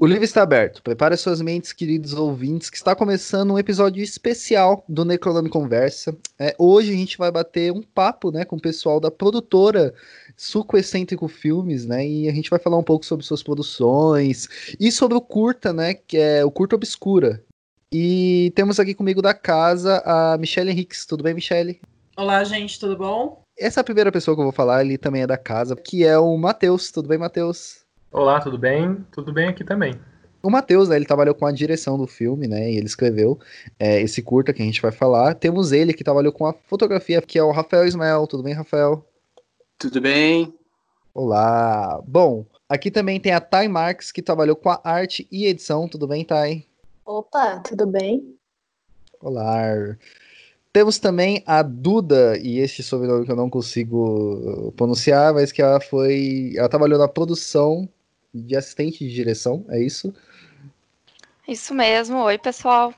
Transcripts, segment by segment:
O livro está aberto. Prepare suas mentes, queridos ouvintes, que está começando um episódio especial do Necronome Conversa. É, hoje a gente vai bater um papo né, com o pessoal da produtora Suco Excêntrico Filmes, né? E a gente vai falar um pouco sobre suas produções e sobre o curta, né? Que é o Curta Obscura. E temos aqui comigo da casa a Michelle Henriques. Tudo bem, Michelle? Olá, gente, tudo bom? Essa é primeira pessoa que eu vou falar, ele também é da casa, que é o Matheus. Tudo bem, Matheus? Olá, tudo bem? Tudo bem aqui também. O Matheus, né, ele trabalhou com a direção do filme, né, e ele escreveu é, esse curta que a gente vai falar. Temos ele que trabalhou com a fotografia, que é o Rafael Ismael. Tudo bem, Rafael? Tudo bem. Olá. Bom, aqui também tem a Thay Marques, que trabalhou com a arte e edição. Tudo bem, Thay? Opa, tudo bem? Olá. Temos também a Duda, e este sobrenome que eu não consigo pronunciar, mas que ela foi. Ela trabalhou na produção de assistente de direção, é isso? Isso mesmo. Oi, pessoal.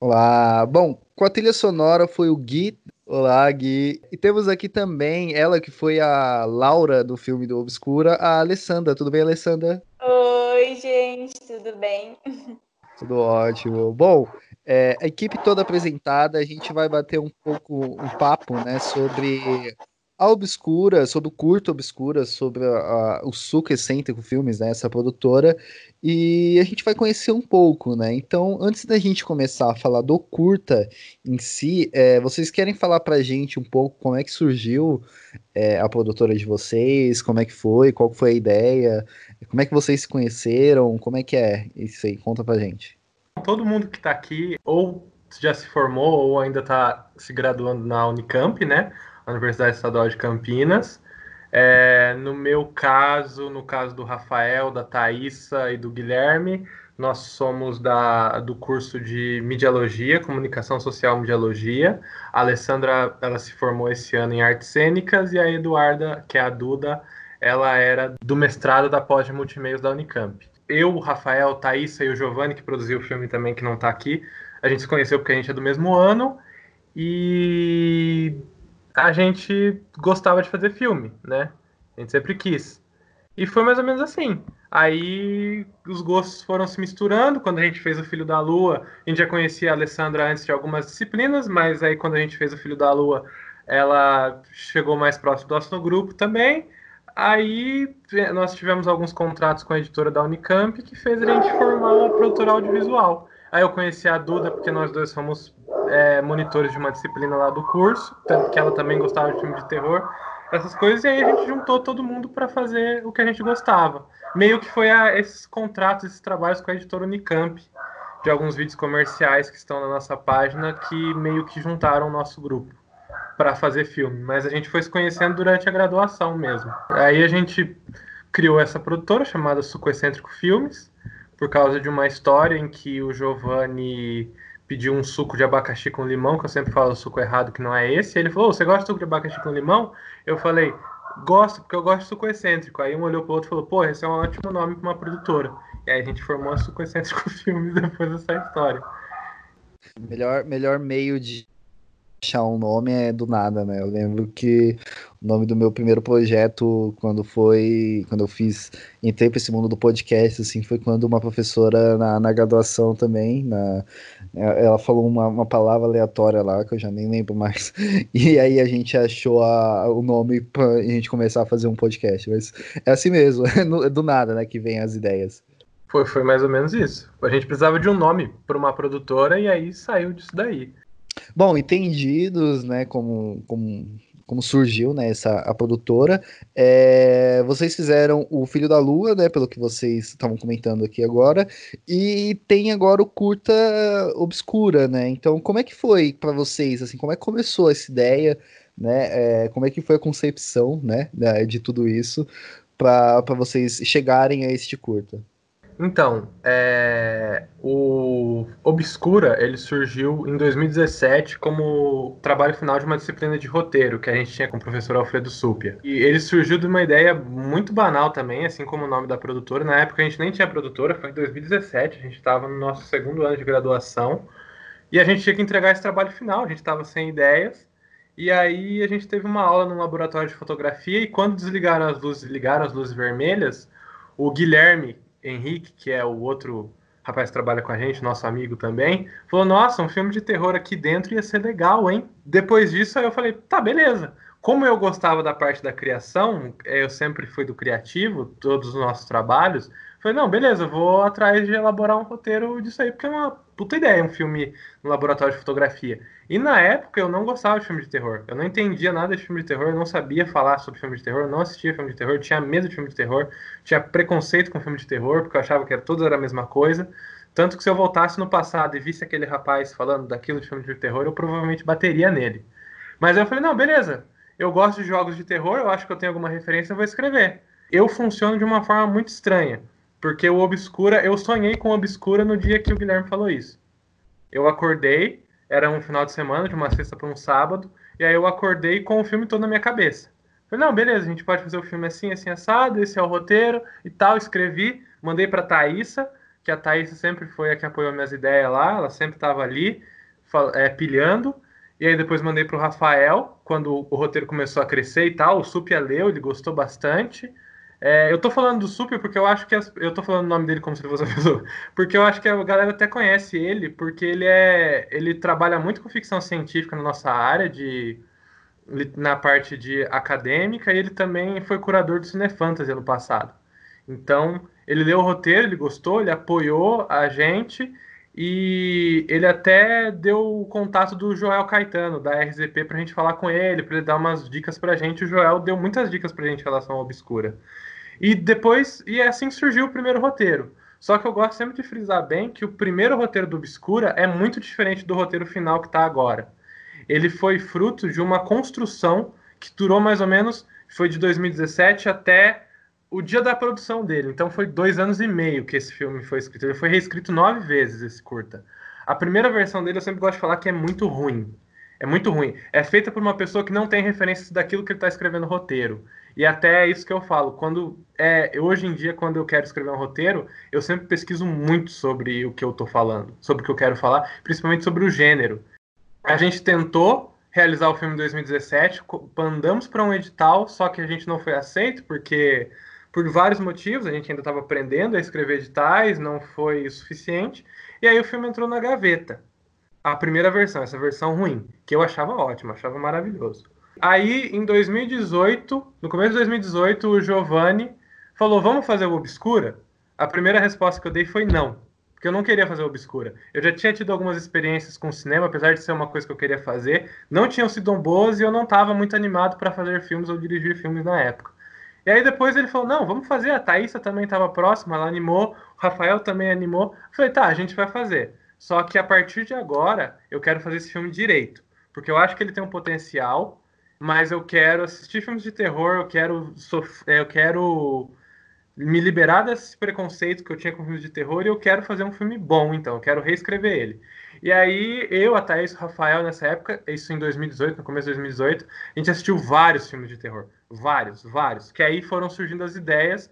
Olá. Bom, com a trilha sonora foi o Gui. Olá, Gui. E temos aqui também ela que foi a Laura do filme do Obscura, a Alessandra. Tudo bem, Alessandra? Oi, gente, tudo bem? Tudo ótimo. Bom, é, a equipe toda apresentada, a gente vai bater um pouco um papo, né, sobre a Obscura, sobre o curto Obscura, sobre a, a, o Suco Excêntrico Filmes, né, essa produtora, e a gente vai conhecer um pouco, né? Então, antes da gente começar a falar do curta em si, é, vocês querem falar pra gente um pouco como é que surgiu é, a produtora de vocês, como é que foi, qual foi a ideia, como é que vocês se conheceram, como é que é isso aí? Conta pra gente. Todo mundo que tá aqui ou já se formou ou ainda tá se graduando na Unicamp, né? Universidade Estadual de Campinas. É, no meu caso, no caso do Rafael, da Thaisa e do Guilherme, nós somos da, do curso de Mediologia, Comunicação Social Mediologia. A Alessandra, ela se formou esse ano em Artes Cênicas e a Eduarda, que é a Duda, ela era do mestrado da pós de multimeios da Unicamp. Eu, o Rafael, Thaisa e o Giovanni, que produziu o filme também, que não está aqui, a gente se conheceu porque a gente é do mesmo ano e a gente gostava de fazer filme, né? A gente sempre quis. E foi mais ou menos assim. Aí os gostos foram se misturando. Quando a gente fez o Filho da Lua, a gente já conhecia a Alessandra antes de algumas disciplinas, mas aí quando a gente fez o Filho da Lua, ela chegou mais próximo do nosso grupo também. Aí nós tivemos alguns contratos com a editora da Unicamp que fez a gente formar uma produtora audiovisual. Aí eu conheci a Duda porque nós dois fomos é, monitores de uma disciplina lá do curso, tanto que ela também gostava de filme de terror, essas coisas, e aí a gente juntou todo mundo para fazer o que a gente gostava. Meio que foi a, esses contratos, esses trabalhos com a editora Unicamp, de alguns vídeos comerciais que estão na nossa página, que meio que juntaram o nosso grupo para fazer filme. Mas a gente foi se conhecendo durante a graduação mesmo. Aí a gente criou essa produtora chamada Suco Excêntrico Filmes, por causa de uma história em que o Giovanni pediu um suco de abacaxi com limão, que eu sempre falo o suco errado, que não é esse. Ele falou: Você gosta de suco de abacaxi com limão? Eu falei: Gosto, porque eu gosto de suco excêntrico. Aí um olhou pro outro e falou: Pô, esse é um ótimo nome para uma produtora. E aí a gente formou a Suco Excêntrico Filmes depois dessa história. Melhor, melhor meio de achar um nome é do nada, né? Eu lembro que o nome do meu primeiro projeto, quando foi, quando eu fiz, entrei para esse mundo do podcast, assim, foi quando uma professora na, na graduação também, na, ela falou uma, uma palavra aleatória lá, que eu já nem lembro mais, e aí a gente achou a, o nome para a gente começar a fazer um podcast, mas é assim mesmo, é do nada, né, que vem as ideias. Foi, foi mais ou menos isso. A gente precisava de um nome para uma produtora e aí saiu disso daí. Bom, entendidos, né, como, como, como surgiu, né, essa, a produtora, é, vocês fizeram o Filho da Lua, né, pelo que vocês estavam comentando aqui agora, e tem agora o Curta Obscura, né, então como é que foi para vocês, assim, como é que começou essa ideia, né, é, como é que foi a concepção, né, de tudo isso, para vocês chegarem a este curta? Então, é, o Obscura ele surgiu em 2017 como trabalho final de uma disciplina de roteiro que a gente tinha com o professor Alfredo Supia. E ele surgiu de uma ideia muito banal também, assim como o nome da produtora. Na época a gente nem tinha produtora, foi em 2017, a gente estava no nosso segundo ano de graduação e a gente tinha que entregar esse trabalho final, a gente estava sem ideias. E aí a gente teve uma aula no laboratório de fotografia e quando desligaram as luzes, ligaram as luzes vermelhas, o Guilherme, Henrique, que é o outro rapaz que trabalha com a gente, nosso amigo também, falou: Nossa, um filme de terror aqui dentro ia ser legal, hein? Depois disso, eu falei: Tá, beleza. Como eu gostava da parte da criação, eu sempre fui do criativo, todos os nossos trabalhos, falei: Não, beleza, vou atrás de elaborar um roteiro disso aí, porque é uma puta ideia um filme no laboratório de fotografia. E na época eu não gostava de filme de terror. Eu não entendia nada de filme de terror, eu não sabia falar sobre filme de terror, eu não assistia filme de terror, tinha medo de filme de terror, tinha preconceito com filme de terror, porque eu achava que era, tudo era a mesma coisa. Tanto que se eu voltasse no passado e visse aquele rapaz falando daquilo de filme de terror, eu provavelmente bateria nele. Mas eu falei, não, beleza, eu gosto de jogos de terror, eu acho que eu tenho alguma referência, eu vou escrever. Eu funciono de uma forma muito estranha, porque o Obscura, eu sonhei com o Obscura no dia que o Guilherme falou isso. Eu acordei, era um final de semana, de uma sexta para um sábado, e aí eu acordei com o filme todo na minha cabeça. Falei, não, beleza, a gente pode fazer o filme assim, assim, assado, esse é o roteiro e tal. Escrevi, mandei para Thaísa, que a Thaísa sempre foi a que apoiou minhas ideias lá, ela sempre estava ali, é, pilhando. E aí depois mandei para o Rafael, quando o roteiro começou a crescer e tal. O Supia leu, ele gostou bastante. É, eu tô falando do Super porque eu acho que as, eu tô falando o nome dele como se fosse a pessoa, porque eu acho que a galera até conhece ele, porque ele é ele trabalha muito com ficção científica na nossa área de na parte de acadêmica e ele também foi curador do Cinefantasy ano passado. Então, ele leu o roteiro, ele gostou, ele apoiou a gente e ele até deu o contato do Joel Caetano, da RZP, para a gente falar com ele, para ele dar umas dicas para a gente. O Joel deu muitas dicas para a gente em relação ao Obscura. E depois, e é assim surgiu o primeiro roteiro. Só que eu gosto sempre de frisar bem que o primeiro roteiro do Obscura é muito diferente do roteiro final que está agora. Ele foi fruto de uma construção que durou mais ou menos, foi de 2017 até o dia da produção dele. Então foi dois anos e meio que esse filme foi escrito. Ele foi reescrito nove vezes, esse curta. A primeira versão dele eu sempre gosto de falar que é muito ruim. É muito ruim. É feita por uma pessoa que não tem referências daquilo que ele está escrevendo no roteiro. E até é isso que eu falo. Quando é hoje em dia, quando eu quero escrever um roteiro, eu sempre pesquiso muito sobre o que eu estou falando, sobre o que eu quero falar, principalmente sobre o gênero. A gente tentou realizar o filme em 2017, mandamos para um edital, só que a gente não foi aceito porque por vários motivos, a gente ainda estava aprendendo a escrever editais, não foi o suficiente, e aí o filme entrou na gaveta. A primeira versão, essa versão ruim, que eu achava ótima, achava maravilhoso. Aí, em 2018, no começo de 2018, o Giovanni falou: Vamos fazer o Obscura? A primeira resposta que eu dei foi não, porque eu não queria fazer o Obscura. Eu já tinha tido algumas experiências com cinema, apesar de ser uma coisa que eu queria fazer, não tinham sido boas e eu não estava muito animado para fazer filmes ou dirigir filmes na época. E aí depois ele falou: Não, vamos fazer. A Thaísa também estava próxima, ela animou, o Rafael também animou. Eu falei: Tá, a gente vai fazer. Só que a partir de agora eu quero fazer esse filme direito, porque eu acho que ele tem um potencial mas eu quero assistir filmes de terror, eu quero, é, eu quero me liberar desse preconceito que eu tinha com filmes de terror e eu quero fazer um filme bom, então, eu quero reescrever ele. E aí, eu, a Thaís e o Rafael, nessa época, isso em 2018, no começo de 2018, a gente assistiu vários filmes de terror. Vários, vários. Que aí foram surgindo as ideias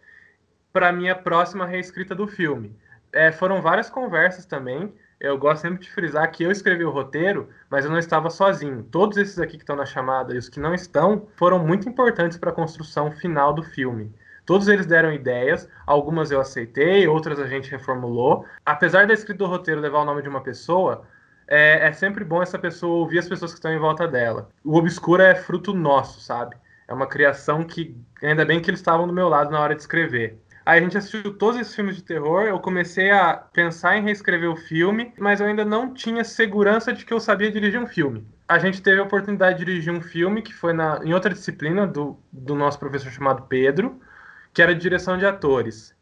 para minha próxima reescrita do filme. É, foram várias conversas também eu gosto sempre de frisar que eu escrevi o roteiro, mas eu não estava sozinho. Todos esses aqui que estão na chamada e os que não estão foram muito importantes para a construção final do filme. Todos eles deram ideias, algumas eu aceitei, outras a gente reformulou. Apesar da escrita do roteiro levar o nome de uma pessoa, é, é, sempre bom essa pessoa ouvir as pessoas que estão em volta dela. O Obscura é fruto nosso, sabe? É uma criação que, ainda bem que eles estavam do meu lado na hora de escrever. Aí a gente assistiu todos esses filmes de terror, eu comecei a pensar em reescrever o filme, mas eu ainda não tinha segurança de que eu sabia dirigir um filme. A gente teve a oportunidade de dirigir um filme que foi na, em outra disciplina do, do nosso professor chamado Pedro, que era de direção de atores.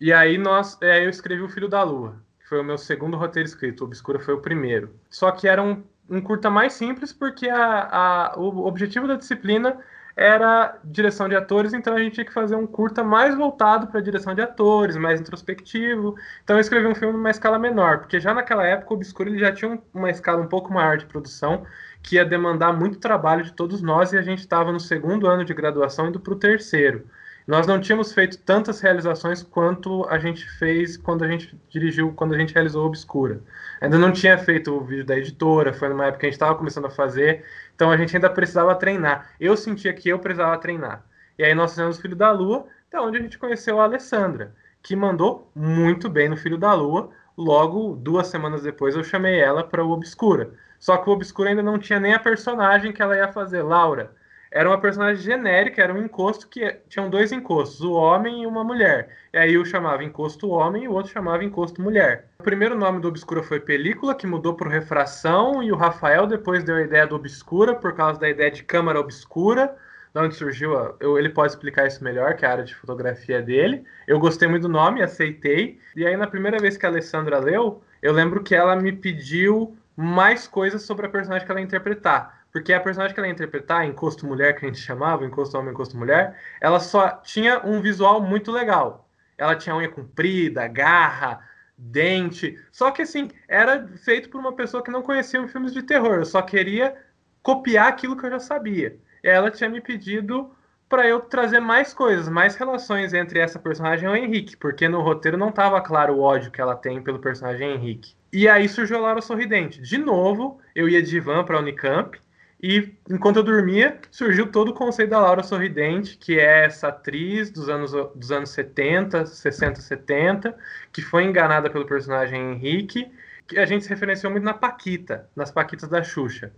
E aí nós, é, eu escrevi O Filho da Lua, que foi o meu segundo roteiro escrito, o Obscura foi o primeiro. Só que era um, um curta mais simples, porque a, a, o objetivo da disciplina era direção de atores, então a gente tinha que fazer um curta mais voltado para direção de atores, mais introspectivo. Então eu escrevi um filme numa escala menor, porque já naquela época o Obscuro ele já tinha uma escala um pouco maior de produção, que ia demandar muito trabalho de todos nós, e a gente estava no segundo ano de graduação indo para o terceiro. Nós não tínhamos feito tantas realizações quanto a gente fez quando a gente dirigiu, quando a gente realizou Obscura. Ainda não tinha feito o vídeo da editora, foi numa época que a gente estava começando a fazer, então a gente ainda precisava treinar. Eu sentia que eu precisava treinar. E aí nós fizemos Filho da Lua, até onde a gente conheceu a Alessandra, que mandou muito bem no Filho da Lua. Logo, duas semanas depois, eu chamei ela para o Obscura. Só que o Obscura ainda não tinha nem a personagem que ela ia fazer, Laura. Era uma personagem genérica, era um encosto que tinham dois encostos, o homem e uma mulher. E aí eu chamava encosto homem e o outro chamava encosto mulher. O primeiro nome do Obscura foi Película, que mudou para Refração, e o Rafael depois deu a ideia do Obscura por causa da ideia de câmara obscura de onde surgiu, eu, ele pode explicar isso melhor, que é a área de fotografia dele. Eu gostei muito do nome, aceitei. E aí, na primeira vez que a Alessandra leu, eu lembro que ela me pediu mais coisas sobre a personagem que ela ia interpretar. Porque a personagem que ela ia interpretar, Encosto Mulher, que a gente chamava, Encosto Homem, Encosto Mulher, ela só tinha um visual muito legal. Ela tinha unha comprida, garra, dente. Só que, assim, era feito por uma pessoa que não conhecia filmes de terror. Eu só queria copiar aquilo que eu já sabia ela tinha me pedido para eu trazer mais coisas, mais relações entre essa personagem e o Henrique, porque no roteiro não estava claro o ódio que ela tem pelo personagem Henrique. E aí surgiu a Laura Sorridente. De novo, eu ia de van para Unicamp, e enquanto eu dormia, surgiu todo o conceito da Laura Sorridente, que é essa atriz dos anos, dos anos 70, 60, 70, que foi enganada pelo personagem Henrique, que a gente se referenciou muito na Paquita, nas Paquitas da Xuxa.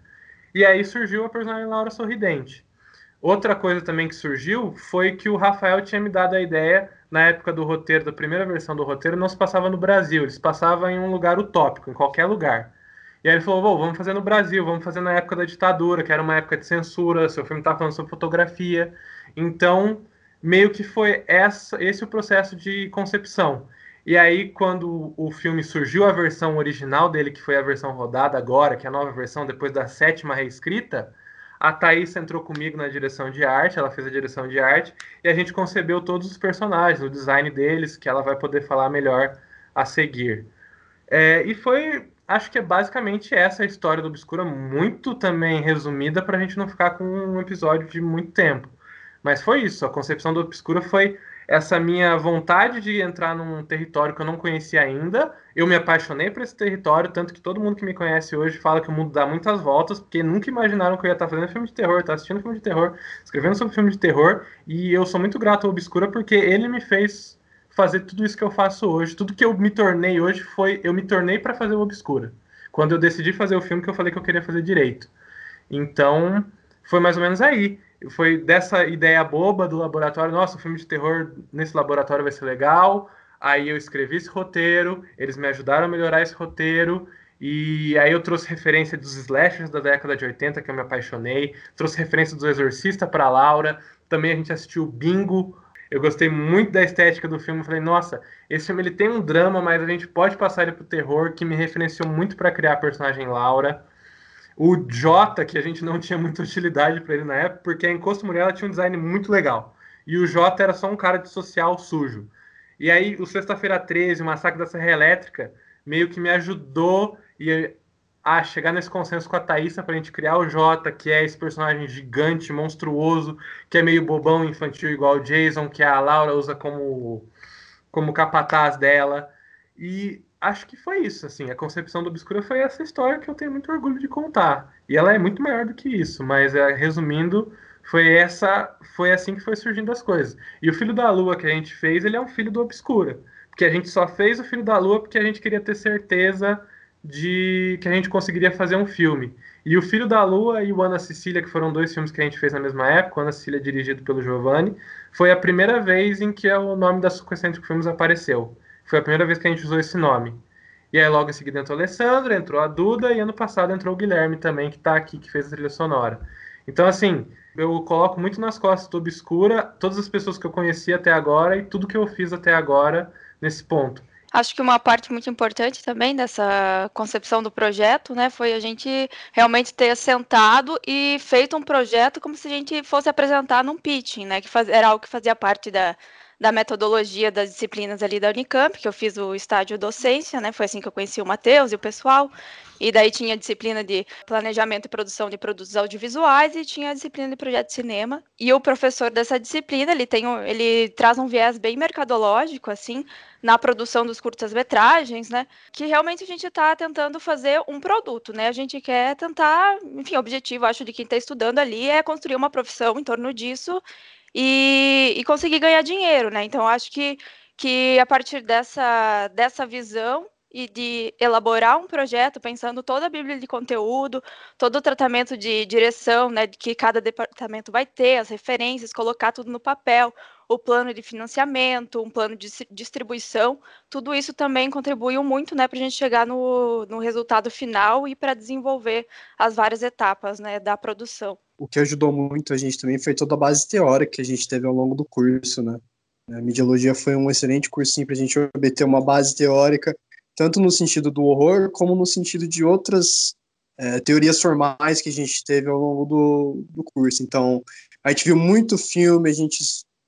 E aí surgiu a personagem Laura Sorridente. Outra coisa também que surgiu foi que o Rafael tinha me dado a ideia, na época do roteiro, da primeira versão do roteiro, não se passava no Brasil, eles passavam em um lugar utópico, em qualquer lugar. E aí ele falou: vamos fazer no Brasil, vamos fazer na época da ditadura, que era uma época de censura, seu filme estava falando sobre fotografia. Então, meio que foi essa, esse o processo de concepção. E aí, quando o filme surgiu, a versão original dele, que foi a versão rodada agora, que é a nova versão, depois da sétima reescrita, a Thaís entrou comigo na direção de arte, ela fez a direção de arte, e a gente concebeu todos os personagens, o design deles, que ela vai poder falar melhor a seguir. É, e foi, acho que é basicamente essa a história do Obscura, muito também resumida, para a gente não ficar com um episódio de muito tempo. Mas foi isso, a concepção do Obscura foi essa minha vontade de entrar num território que eu não conhecia ainda. Eu me apaixonei por esse território, tanto que todo mundo que me conhece hoje fala que o mundo dá muitas voltas, porque nunca imaginaram que eu ia estar fazendo filme de terror, estar assistindo filme de terror, escrevendo sobre filme de terror, e eu sou muito grato ao Obscura porque ele me fez fazer tudo isso que eu faço hoje. Tudo que eu me tornei hoje foi eu me tornei para fazer o Obscura. Quando eu decidi fazer o filme que eu falei que eu queria fazer direito. Então, foi mais ou menos aí foi dessa ideia boba do laboratório, nossa, o filme de terror nesse laboratório vai ser legal. Aí eu escrevi esse roteiro, eles me ajudaram a melhorar esse roteiro, e aí eu trouxe referência dos slashers da década de 80, que eu me apaixonei, trouxe referência do Exorcista para Laura, também a gente assistiu Bingo. Eu gostei muito da estética do filme, falei, nossa, esse filme ele tem um drama, mas a gente pode passar ele pro terror, que me referenciou muito para criar a personagem Laura. O Jota, que a gente não tinha muita utilidade para ele na época, porque a Encosto Mulher ela tinha um design muito legal. E o Jota era só um cara de social sujo. E aí, o Sexta-feira 13, o Massacre da Serra Elétrica, meio que me ajudou a chegar nesse consenso com a Thaísa para a gente criar o Jota, que é esse personagem gigante, monstruoso, que é meio bobão infantil igual o Jason, que a Laura usa como, como capataz dela. E acho que foi isso, assim, a concepção do Obscura foi essa história que eu tenho muito orgulho de contar. E ela é muito maior do que isso, mas é, resumindo, foi essa, foi assim que foi surgindo as coisas. E o Filho da Lua que a gente fez, ele é um filho do Obscura, porque a gente só fez o Filho da Lua porque a gente queria ter certeza de que a gente conseguiria fazer um filme. E o Filho da Lua e o Ana Cecília, que foram dois filmes que a gente fez na mesma época, o Ana Cecília dirigido pelo Giovanni, foi a primeira vez em que o nome da Sucessêntrico Filmes apareceu. Foi a primeira vez que a gente usou esse nome. E aí logo em seguida entrou a Alessandra, entrou a Duda e ano passado entrou o Guilherme também, que está aqui, que fez a trilha sonora. Então, assim, eu coloco muito nas costas do Obscura todas as pessoas que eu conheci até agora e tudo que eu fiz até agora nesse ponto. Acho que uma parte muito importante também dessa concepção do projeto, né, foi a gente realmente ter sentado e feito um projeto como se a gente fosse apresentar num pitching, né, que faz, era algo que fazia parte da, da metodologia das disciplinas ali da Unicamp, que eu fiz o estágio docência, né? Foi assim que eu conheci o Matheus e o pessoal. E daí tinha a disciplina de planejamento e produção de produtos audiovisuais e tinha a disciplina de projeto de cinema. E o professor dessa disciplina, ele tem um, ele traz um viés bem mercadológico assim, na produção dos curtas-metragens, né? Que realmente a gente está tentando fazer um produto, né? A gente quer tentar, enfim, o objetivo, acho, de quem está estudando ali é construir uma profissão em torno disso e, e conseguir ganhar dinheiro, né? Então, acho que que a partir dessa, dessa visão e de elaborar um projeto pensando toda a bíblia de conteúdo, todo o tratamento de direção, né, que cada departamento vai ter, as referências, colocar tudo no papel, o plano de financiamento, um plano de distribuição, tudo isso também contribuiu muito, né, para a gente chegar no, no resultado final e para desenvolver as várias etapas, né, da produção. O que ajudou muito a gente também foi toda a base teórica que a gente teve ao longo do curso, né. A mediologia foi um excelente cursinho para a gente obter uma base teórica tanto no sentido do horror, como no sentido de outras é, teorias formais que a gente teve ao longo do, do curso. Então, a gente viu muito filme, a gente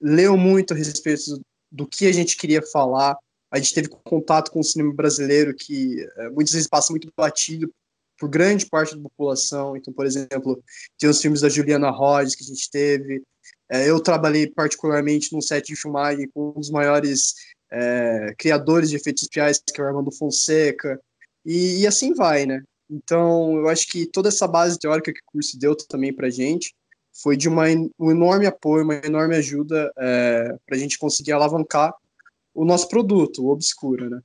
leu muito a respeito do que a gente queria falar, a gente teve contato com o cinema brasileiro, que é, muitas vezes passa muito batido por grande parte da população. Então, por exemplo, tem os filmes da Juliana Rhodes que a gente teve. É, eu trabalhei particularmente num set de filmagem com um dos maiores é, criadores de efeitos especiais, que é o Armando Fonseca, e, e, assim vai, né? Então, eu acho que toda essa base teórica que o curso deu também para gente foi de uma, um enorme apoio, uma enorme ajuda é, para a gente conseguir alavancar o nosso produto, o Obscura, né?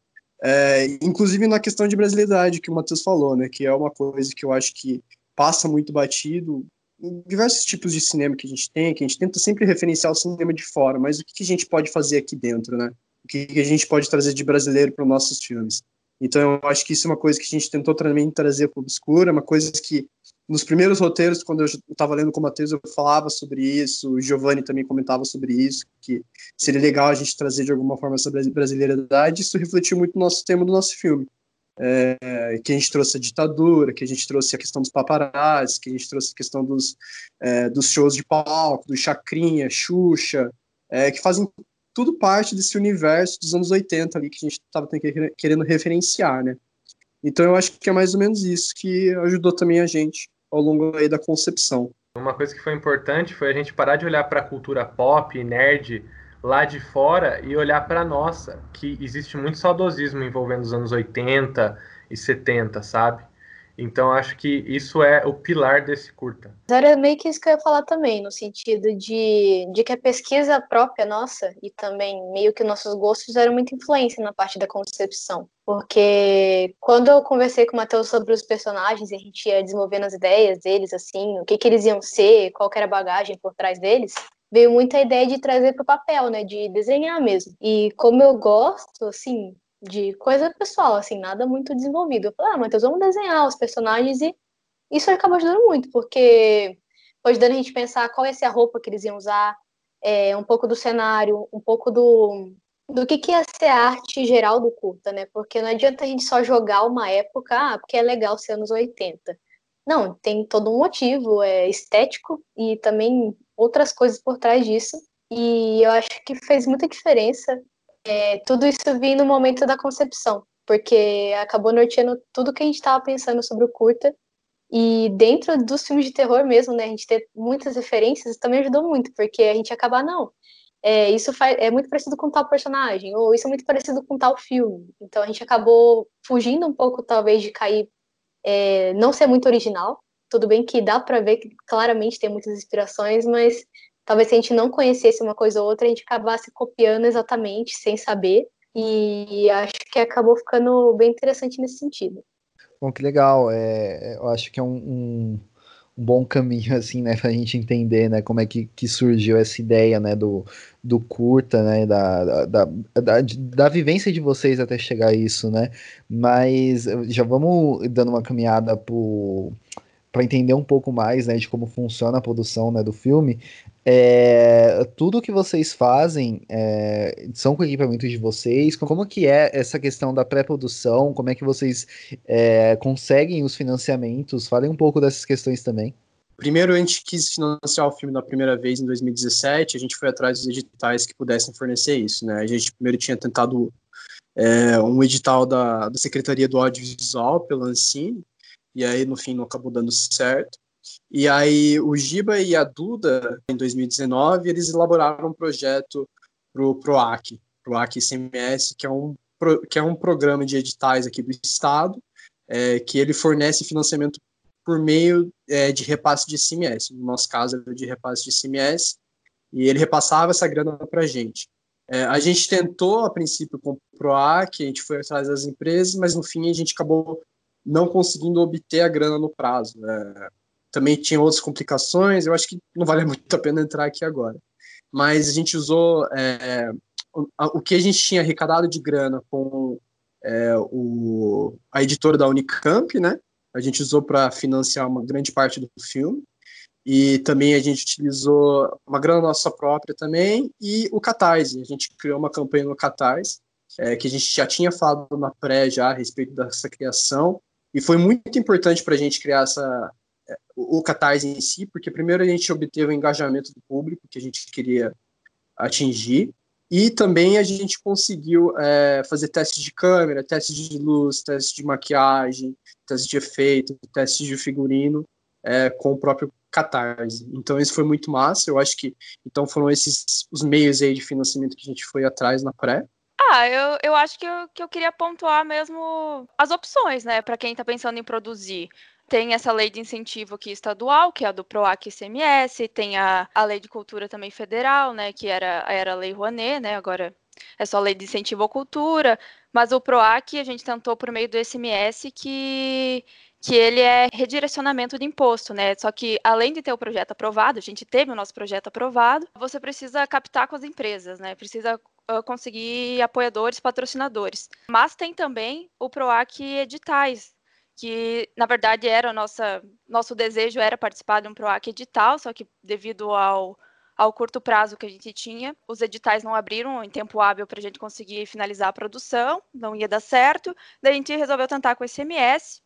É, inclusive na questão de brasilidade que o Matheus falou, né? Que é uma coisa que eu acho que passa muito batido em diversos tipos de cinema que a gente tem, que a gente tenta sempre referenciar o cinema de fora, mas o que a gente pode fazer aqui dentro, né? O que a gente pode trazer de brasileiro para os nossos filmes. Então, eu acho que isso é uma coisa que a gente tentou também trazer para o Obscura, uma coisa que nos primeiros roteiros, quando eu estava lendo com o Matheus, eu falava sobre isso, o Giovanni também comentava sobre isso, que seria legal a gente trazer de alguma forma essa brasileiridade, isso refletiu muito no nosso tema do nosso filme. É, que a gente trouxe a ditadura, que a gente trouxe a questão dos paparazzi, que a gente trouxe a questão dos, é, dos shows de palco, do Chacrinha, Xuxa, é, que fazem tudo parte desse universo dos anos 80 ali que a gente estava querendo referenciar, né? Então eu acho que é mais ou menos isso que ajudou também a gente ao longo aí da concepção. Uma coisa que foi importante foi a gente parar de olhar para a cultura pop, nerd, lá de fora e olhar para nossa, que existe muito saudosismo envolvendo os anos 80 e 70, sabe? Então acho que isso é o pilar desse curta. Era meio que isso que eu ia falar também, no sentido de, de que a pesquisa própria nossa e também meio que nossos gostos fizeram muita influência na parte da concepção. Porque quando eu conversei com o Matheus sobre os personagens e a gente ia desenvolvendo as ideias deles, assim, o que, que eles iam ser, qual era a bagagem por trás deles, veio muita ideia de trazer para o papel, né, de desenhar mesmo. E como eu gosto, assim, de coisa pessoal, assim, nada muito desenvolvido. Eu falei, ah, Matheus, vamos desenhar os personagens e isso acabou ajudando muito, porque foi ajudando a gente pensar qual ia ser a roupa que eles iam usar, é, um pouco do cenário, um pouco do, do que, que ia ser a arte geral do curta, né? Porque não adianta a gente só jogar uma época, ah, porque é legal ser anos 80. Não, tem todo um motivo é estético e também outras coisas por trás disso. E eu acho que fez muita diferença é, tudo isso vir no momento da concepção, porque acabou norteando tudo que a gente estava pensando sobre o curta. E dentro dos filmes de terror mesmo, né, a gente ter muitas referências também ajudou muito, porque a gente acaba, não, é, isso faz, é muito parecido com tal personagem, ou isso é muito parecido com tal filme. Então a gente acabou fugindo um pouco, talvez, de cair, é, não ser muito original. Tudo bem que dá para ver que claramente tem muitas inspirações, mas talvez se a gente não conhecesse uma coisa ou outra, a gente acabasse copiando exatamente, sem saber. E acho que acabou ficando bem interessante nesse sentido. Bom, que legal. É, eu acho que é um, um, um bom caminho, assim, né, a gente entender, né, como é que, que surgiu essa ideia, né, do, do curta, né, da, da, da, da vivência de vocês até chegar a isso, né, mas já vamos dando uma caminhada pro para entender um pouco mais né, de como funciona a produção né, do filme, é, tudo que vocês fazem é, são com equipamentos de vocês? Como que é essa questão da pré-produção? Como é que vocês é, conseguem os financiamentos? Falem um pouco dessas questões também. Primeiro, a gente quis financiar o filme na primeira vez em 2017. A gente foi atrás dos editais que pudessem fornecer isso. Né? A gente primeiro tinha tentado é, um edital da, da Secretaria do Audiovisual pela Ancine, e aí no fim não acabou dando certo. E aí o Giba e a Duda, em 2019, eles elaboraram um projeto para o PROAC, PROAC ICMS, que é um, que é um programa de editais aqui do Estado, é, que ele fornece financiamento por meio é, de repasse de ICMS. No nosso caso, era de repasse de ICMS, e ele repassava essa grana para a gente. É, a gente tentou, a princípio, com o PROAC, a gente foi atrás das empresas, mas no fim a gente acabou não conseguindo obter a grana no prazo. É, também tinha outras complicações, eu acho que não vale muito a pena entrar aqui agora. Mas a gente usou é, o, o, que a gente tinha arrecadado de grana com é, o, a editora da Unicamp, né? A gente usou para financiar uma grande parte do filme. E também a gente utilizou uma grana nossa própria também e o Catarse. A gente criou uma campanha no Catarse, é, que a gente já tinha falado na pré já a respeito dessa criação. E foi muito importante para a gente criar essa, o Catarse em si, porque primeiro a gente obteve o engajamento do público que a gente queria atingir, e também a gente conseguiu é, fazer testes de câmera, testes de luz, testes de maquiagem, testes de efeito, testes de figurino é, com o próprio Catarse. Então isso foi muito massa. Eu acho que então foram esses os meios aí de financiamento que a gente foi atrás na pré. Ah, eu, eu acho que eu, que eu queria pontuar mesmo as opções, né, para quem está pensando em produzir. Tem essa lei de incentivo aqui estadual, que é a do PROAC ICMS, tem a, a lei de cultura também federal, né, que era, era a lei Rouanet, né, agora é só lei de incentivo à cultura, mas o PROAC a gente tentou por meio do ICMS que que ele é redirecionamento de imposto, né? Só que além de ter o projeto aprovado, a gente teve o nosso projeto aprovado, você precisa captar com as empresas, né? Precisa uh, conseguir apoiadores, patrocinadores. Mas tem também o PROAC editais, que na verdade era nossa nosso desejo era participar de um PROAC edital, só que devido ao ao curto prazo que a gente tinha, os editais não abriram em tempo hábil para a gente conseguir finalizar a produção, não ia dar certo. Daí a gente resolveu tentar com o ICMS,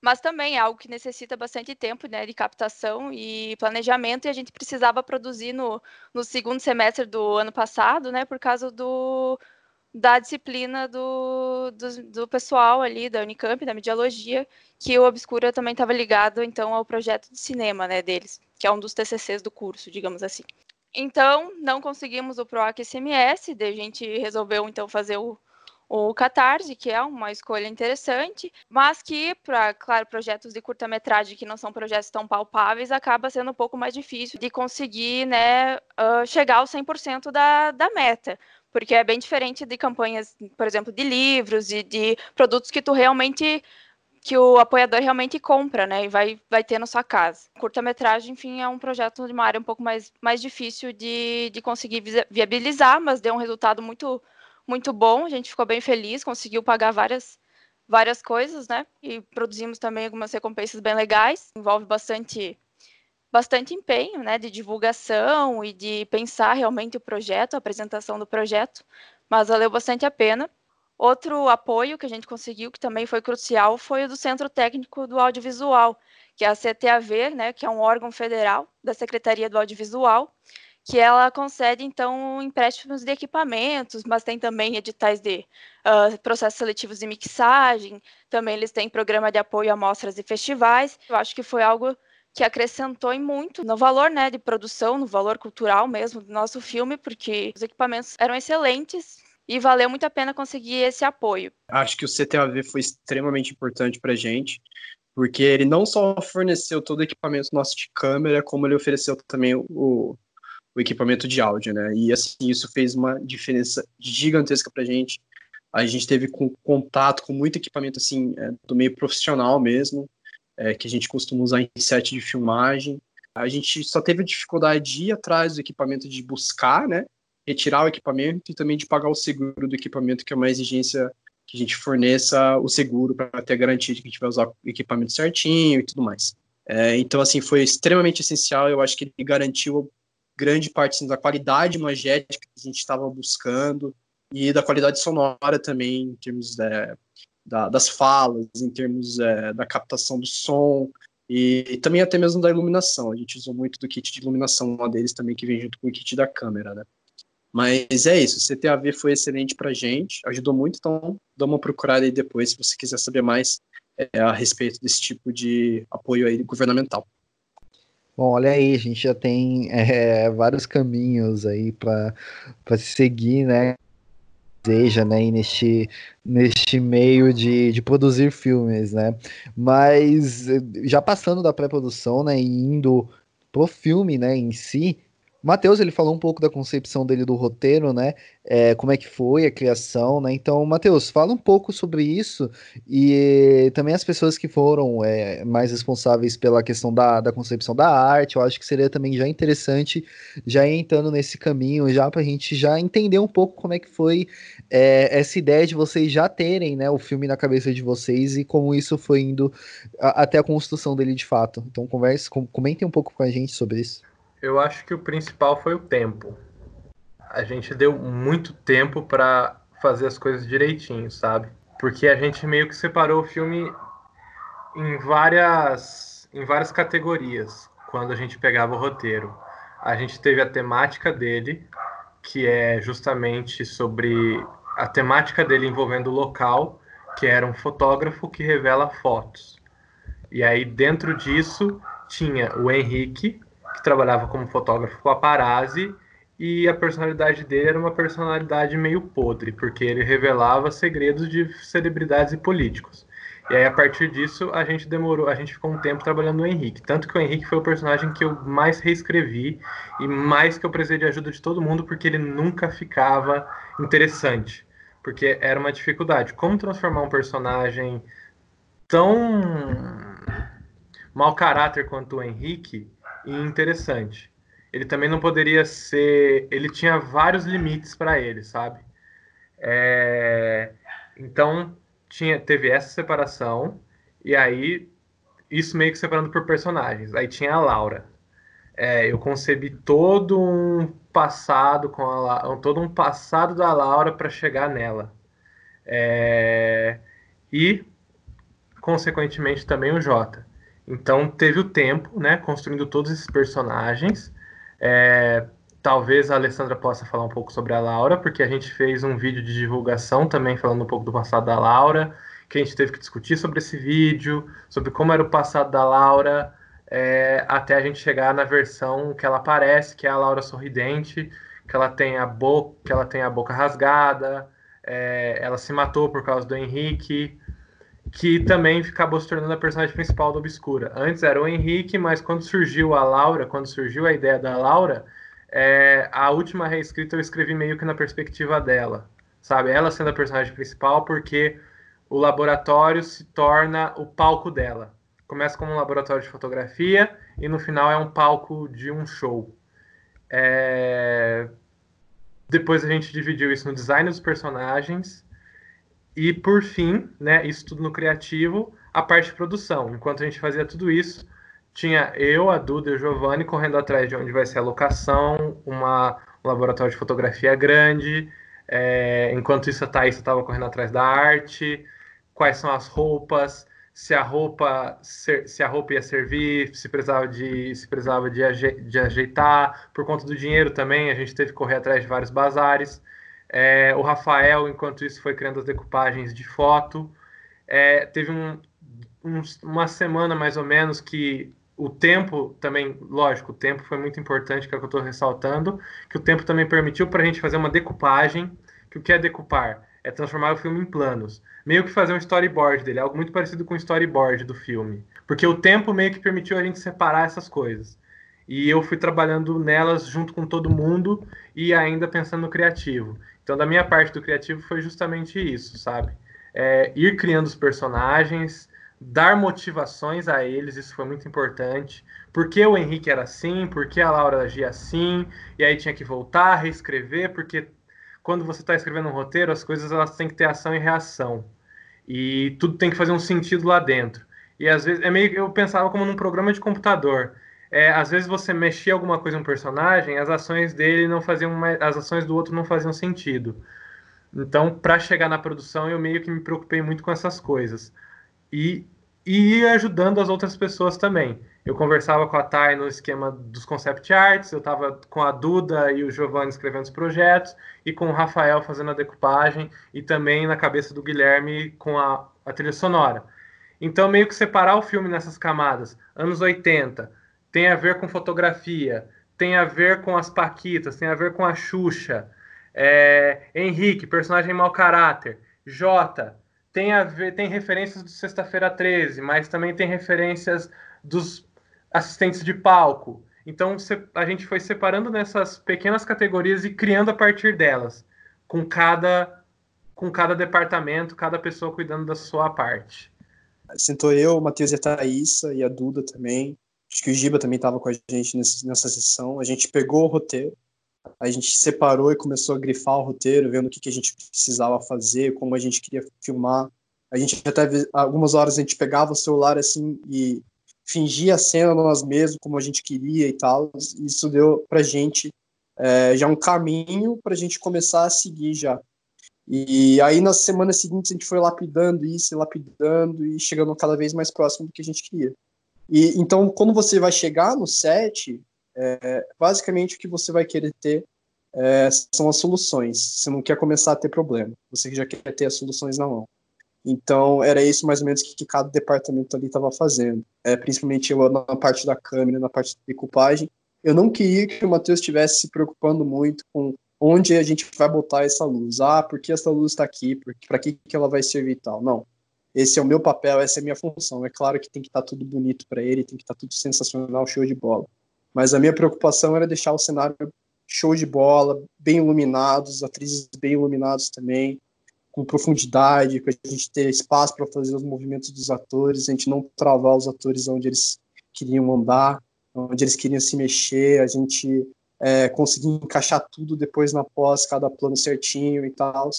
mas também é algo que necessita bastante tempo né, de captação e planejamento, e a gente precisava produzir no, no segundo semestre do ano passado, né, por causa do, da disciplina do, do, do, pessoal ali da Unicamp, da Mediologia, que o Obscura também estava ligado, então, ao projeto de cinema, né, deles, que é um dos TCCs do curso, digamos assim. Então, não conseguimos o PROAC SMS, a gente resolveu, então, fazer o, o Catarse, que é uma escolha interessante, mas que, para, claro, projetos de curta-metragem que não são projetos tão palpáveis, acaba sendo um pouco mais difícil de conseguir né, uh, chegar ao 100% da, da meta. Porque é bem diferente de campanhas, por exemplo, de livros e de produtos que tu realmente que o apoiador realmente compra, né, e vai, vai ter na sua casa. Curta-metragem, enfim, é um projeto de uma área um pouco mais, mais difícil de, de conseguir viabilizar, mas deu um resultado muito muito bom, a gente ficou bem feliz, conseguiu pagar várias, várias coisas, né? E produzimos também algumas recompensas bem legais, envolve bastante bastante empenho, né, de divulgação e de pensar realmente o projeto, a apresentação do projeto, mas valeu bastante a pena. Outro apoio que a gente conseguiu, que também foi crucial, foi o do Centro Técnico do Audiovisual, que é a CTAV, né, que é um órgão federal da Secretaria do Audiovisual, que ela concede, então, empréstimos de equipamentos, mas tem também editais de uh, processos seletivos de mixagem, também eles têm programa de apoio a mostras e festivais. Eu acho que foi algo que acrescentou muito no valor né, de produção, no valor cultural mesmo do nosso filme, porque os equipamentos eram excelentes e valeu muito a pena conseguir esse apoio. Acho que o CTAV foi extremamente importante para a gente, porque ele não só forneceu todo o equipamento nosso de câmera, como ele ofereceu também o, o equipamento de áudio, né? E assim, isso fez uma diferença gigantesca pra gente. A gente teve com, contato com muito equipamento assim é, do meio profissional mesmo, é, que a gente costuma usar em set de filmagem. A gente só teve dificuldade de ir atrás do equipamento de buscar, né? Retirar o equipamento e também de pagar o seguro do equipamento, que é uma exigência que a gente forneça o seguro para ter garantia de que a gente vai usar o equipamento certinho e tudo mais. É, então, assim, foi extremamente essencial. Eu acho que ele garantiu grande parte assim, da qualidade imagética que a gente estava buscando e da qualidade sonora também, em termos é, da, das falas, em termos é, da captação do som e, e, também até mesmo da iluminação. A gente usou muito do kit de iluminação lá deles também, que vem junto com o kit da câmera, né? Mas é isso, o CTAV foi excelente pra gente, ajudou muito, então dá uma procurada aí depois se você quiser saber mais é, a respeito desse tipo de apoio aí governamental. Bom, olha aí, a gente já tem é, vários caminhos aí para seguir, né? Deseja, né, neste, neste meio de, de produzir filmes, né? Mas já passando da pré-produção, né, e indo pro filme, né, em si, Matheus, ele falou um pouco da concepção dele do roteiro, né? É, como é que foi a criação, né? Então, Matheus, fala um pouco sobre isso e também as pessoas que foram é, mais responsáveis pela questão da, da concepção da arte. Eu acho que seria também já interessante já entrando nesse caminho, já para a gente já entender um pouco como é que foi é, essa ideia de vocês já terem né, o filme na cabeça de vocês e como isso foi indo a, até a construção dele de fato. Então, converse, com, comentem um pouco com a gente sobre isso. Eu acho que o principal foi o tempo. A gente deu muito tempo para fazer as coisas direitinho, sabe? Porque a gente meio que separou o filme em várias em várias categorias quando a gente pegava o roteiro. A gente teve a temática dele, que é justamente sobre a temática dele envolvendo o local, que era um fotógrafo que revela fotos. E aí dentro disso tinha o Henrique, que trabalhava como fotógrafo paparazzi e a personalidade dele era uma personalidade meio podre, porque ele revelava segredos de celebridades e políticos. E aí, a partir disso, a gente demorou, a gente ficou um tempo trabalhando no Henrique. Tanto que o Henrique foi o personagem que eu mais reescrevi e mais que eu precisei de ajuda de todo mundo, porque ele nunca ficava interessante. Porque era uma dificuldade. Como transformar um personagem tão mau caráter quanto o Henrique e interessante. Ele também não poderia ser. Ele tinha vários limites para ele, sabe? É... Então tinha, teve essa separação e aí isso meio que separando por personagens. Aí tinha a Laura. É, eu concebi todo um passado com a todo um passado da Laura para chegar nela. É... E consequentemente também o Jota. Então teve o tempo, né, construindo todos esses personagens. É, talvez a Alessandra possa falar um pouco sobre a Laura, porque a gente fez um vídeo de divulgação também falando um pouco do passado da Laura, que a gente teve que discutir sobre esse vídeo, sobre como era o passado da Laura, é, até a gente chegar na versão que ela aparece, que é a Laura sorridente, que ela tem a boca, que ela tem a boca rasgada, é, ela se matou por causa do Henrique, que também acabou se tornando a personagem principal do Obscura. Antes era o Henrique, mas quando surgiu a Laura, quando surgiu a ideia da Laura, é, a última reescrita eu escrevi meio que na perspectiva dela, sabe? Ela sendo a personagem principal, porque o laboratório se torna o palco dela. Começa como um laboratório de fotografia e no final é um palco de um show. É... Depois a gente dividiu isso no design dos personagens e por fim, né, isso tudo no criativo, a parte de produção. Enquanto a gente fazia tudo isso, tinha eu, a Duda e o Giovanni correndo atrás de onde vai ser a locação, uma, um laboratório de fotografia grande. É, enquanto isso, a Thaís estava correndo atrás da arte, quais são as roupas, se a roupa se a roupa ia servir, se precisava de se precisava de, de ajeitar, por conta do dinheiro também, a gente teve que correr atrás de vários bazares. É, o Rafael, enquanto isso, foi criando as decoupagens de foto. É, teve um, um, uma semana mais ou menos que o tempo também, lógico, o tempo foi muito importante, que é o que eu estou ressaltando, que o tempo também permitiu para a gente fazer uma decupagem. Que o que é decupar? É transformar o filme em planos. Meio que fazer um storyboard dele, algo muito parecido com o storyboard do filme. Porque o tempo meio que permitiu a gente separar essas coisas. E eu fui trabalhando nelas junto com todo mundo e ainda pensando no criativo. Então, da minha parte do criativo foi justamente isso, sabe? É, ir criando os personagens, dar motivações a eles, isso foi muito importante. Por que o Henrique era assim, por que a Laura agia assim, e aí tinha que voltar, reescrever, porque quando você está escrevendo um roteiro, as coisas elas têm que ter ação e reação. E tudo tem que fazer um sentido lá dentro. E às vezes, é meio eu pensava como num programa de computador é, às vezes você mexia alguma coisa no personagem, as ações dele não faziam mais, as ações do outro não faziam sentido. Então, para chegar na produção, eu meio que me preocupei muito com essas coisas. E, e ia ajudando as outras pessoas também. Eu conversava com a Thay no esquema dos concept arts, eu estava com a Duda e o Giovanni escrevendo os projetos, e com o Rafael fazendo a decupagem, e também na cabeça do Guilherme com a, a trilha sonora. Então, meio que separar o filme nessas camadas. Anos 80, tem a ver com fotografia, tem a ver com as Paquitas, tem a ver com a Xuxa. É, Henrique, personagem mau caráter. Jota, tem a ver, tem referências do Sexta-feira 13, mas também tem referências dos assistentes de palco. Então a gente foi separando nessas pequenas categorias e criando a partir delas, com cada com cada departamento, cada pessoa cuidando da sua parte. Sentou eu, o Matheus e a Thaísa, e a Duda também. Acho que o Giba também estava com a gente nesse, nessa sessão. A gente pegou o roteiro, a gente separou e começou a grifar o roteiro, vendo o que, que a gente precisava fazer, como a gente queria filmar. A gente até algumas horas a gente pegava o celular assim e fingia a cena nós mesmos, como a gente queria e tal. Isso deu pra gente é, já um caminho para a gente começar a seguir já. E aí nas semanas seguintes a gente foi lapidando isso, lapidando e chegando cada vez mais próximo do que a gente queria. E então quando você vai chegar no set, é, basicamente o que você vai querer ter é, são as soluções. Você não quer começar a ter problema, você já quer ter as soluções na mão. Então era isso mais ou menos que, que cada departamento ali estava fazendo, é, principalmente eu na parte da câmera, na parte da decupagem. Eu não queria que o Matheus estivesse se preocupando muito com onde a gente vai botar essa luz. Ah, por que essa luz está aqui? Para que, que ela vai servir e tal? Não. Esse é o meu papel, essa é a minha função. É claro que tem que estar tá tudo bonito para ele, tem que estar tá tudo sensacional, show de bola. Mas a minha preocupação era deixar o cenário show de bola, bem iluminados, atrizes bem iluminados também, com profundidade, para a gente ter espaço para fazer os movimentos dos atores, a gente não travar os atores onde eles queriam andar, onde eles queriam se mexer, a gente é, conseguir encaixar tudo depois na pós, cada plano certinho e tal.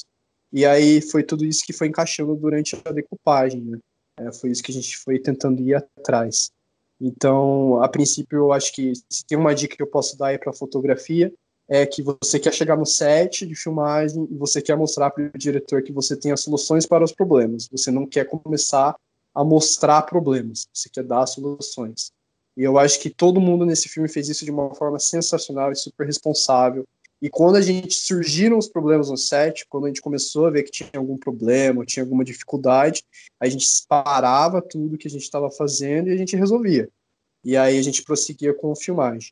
E aí foi tudo isso que foi encaixando durante a decupagem, né? É, foi isso que a gente foi tentando ir atrás. Então, a princípio, eu acho que se tem uma dica que eu posso dar aí para fotografia, é que você quer chegar no set de filmagem e você quer mostrar para o diretor que você tem as soluções para os problemas. Você não quer começar a mostrar problemas, você quer dar soluções. E eu acho que todo mundo nesse filme fez isso de uma forma sensacional e super responsável. E quando a gente surgiram os problemas no set, quando a gente começou a ver que tinha algum problema, tinha alguma dificuldade, a gente parava tudo que a gente estava fazendo e a gente resolvia. E aí a gente prosseguia com a filmagem.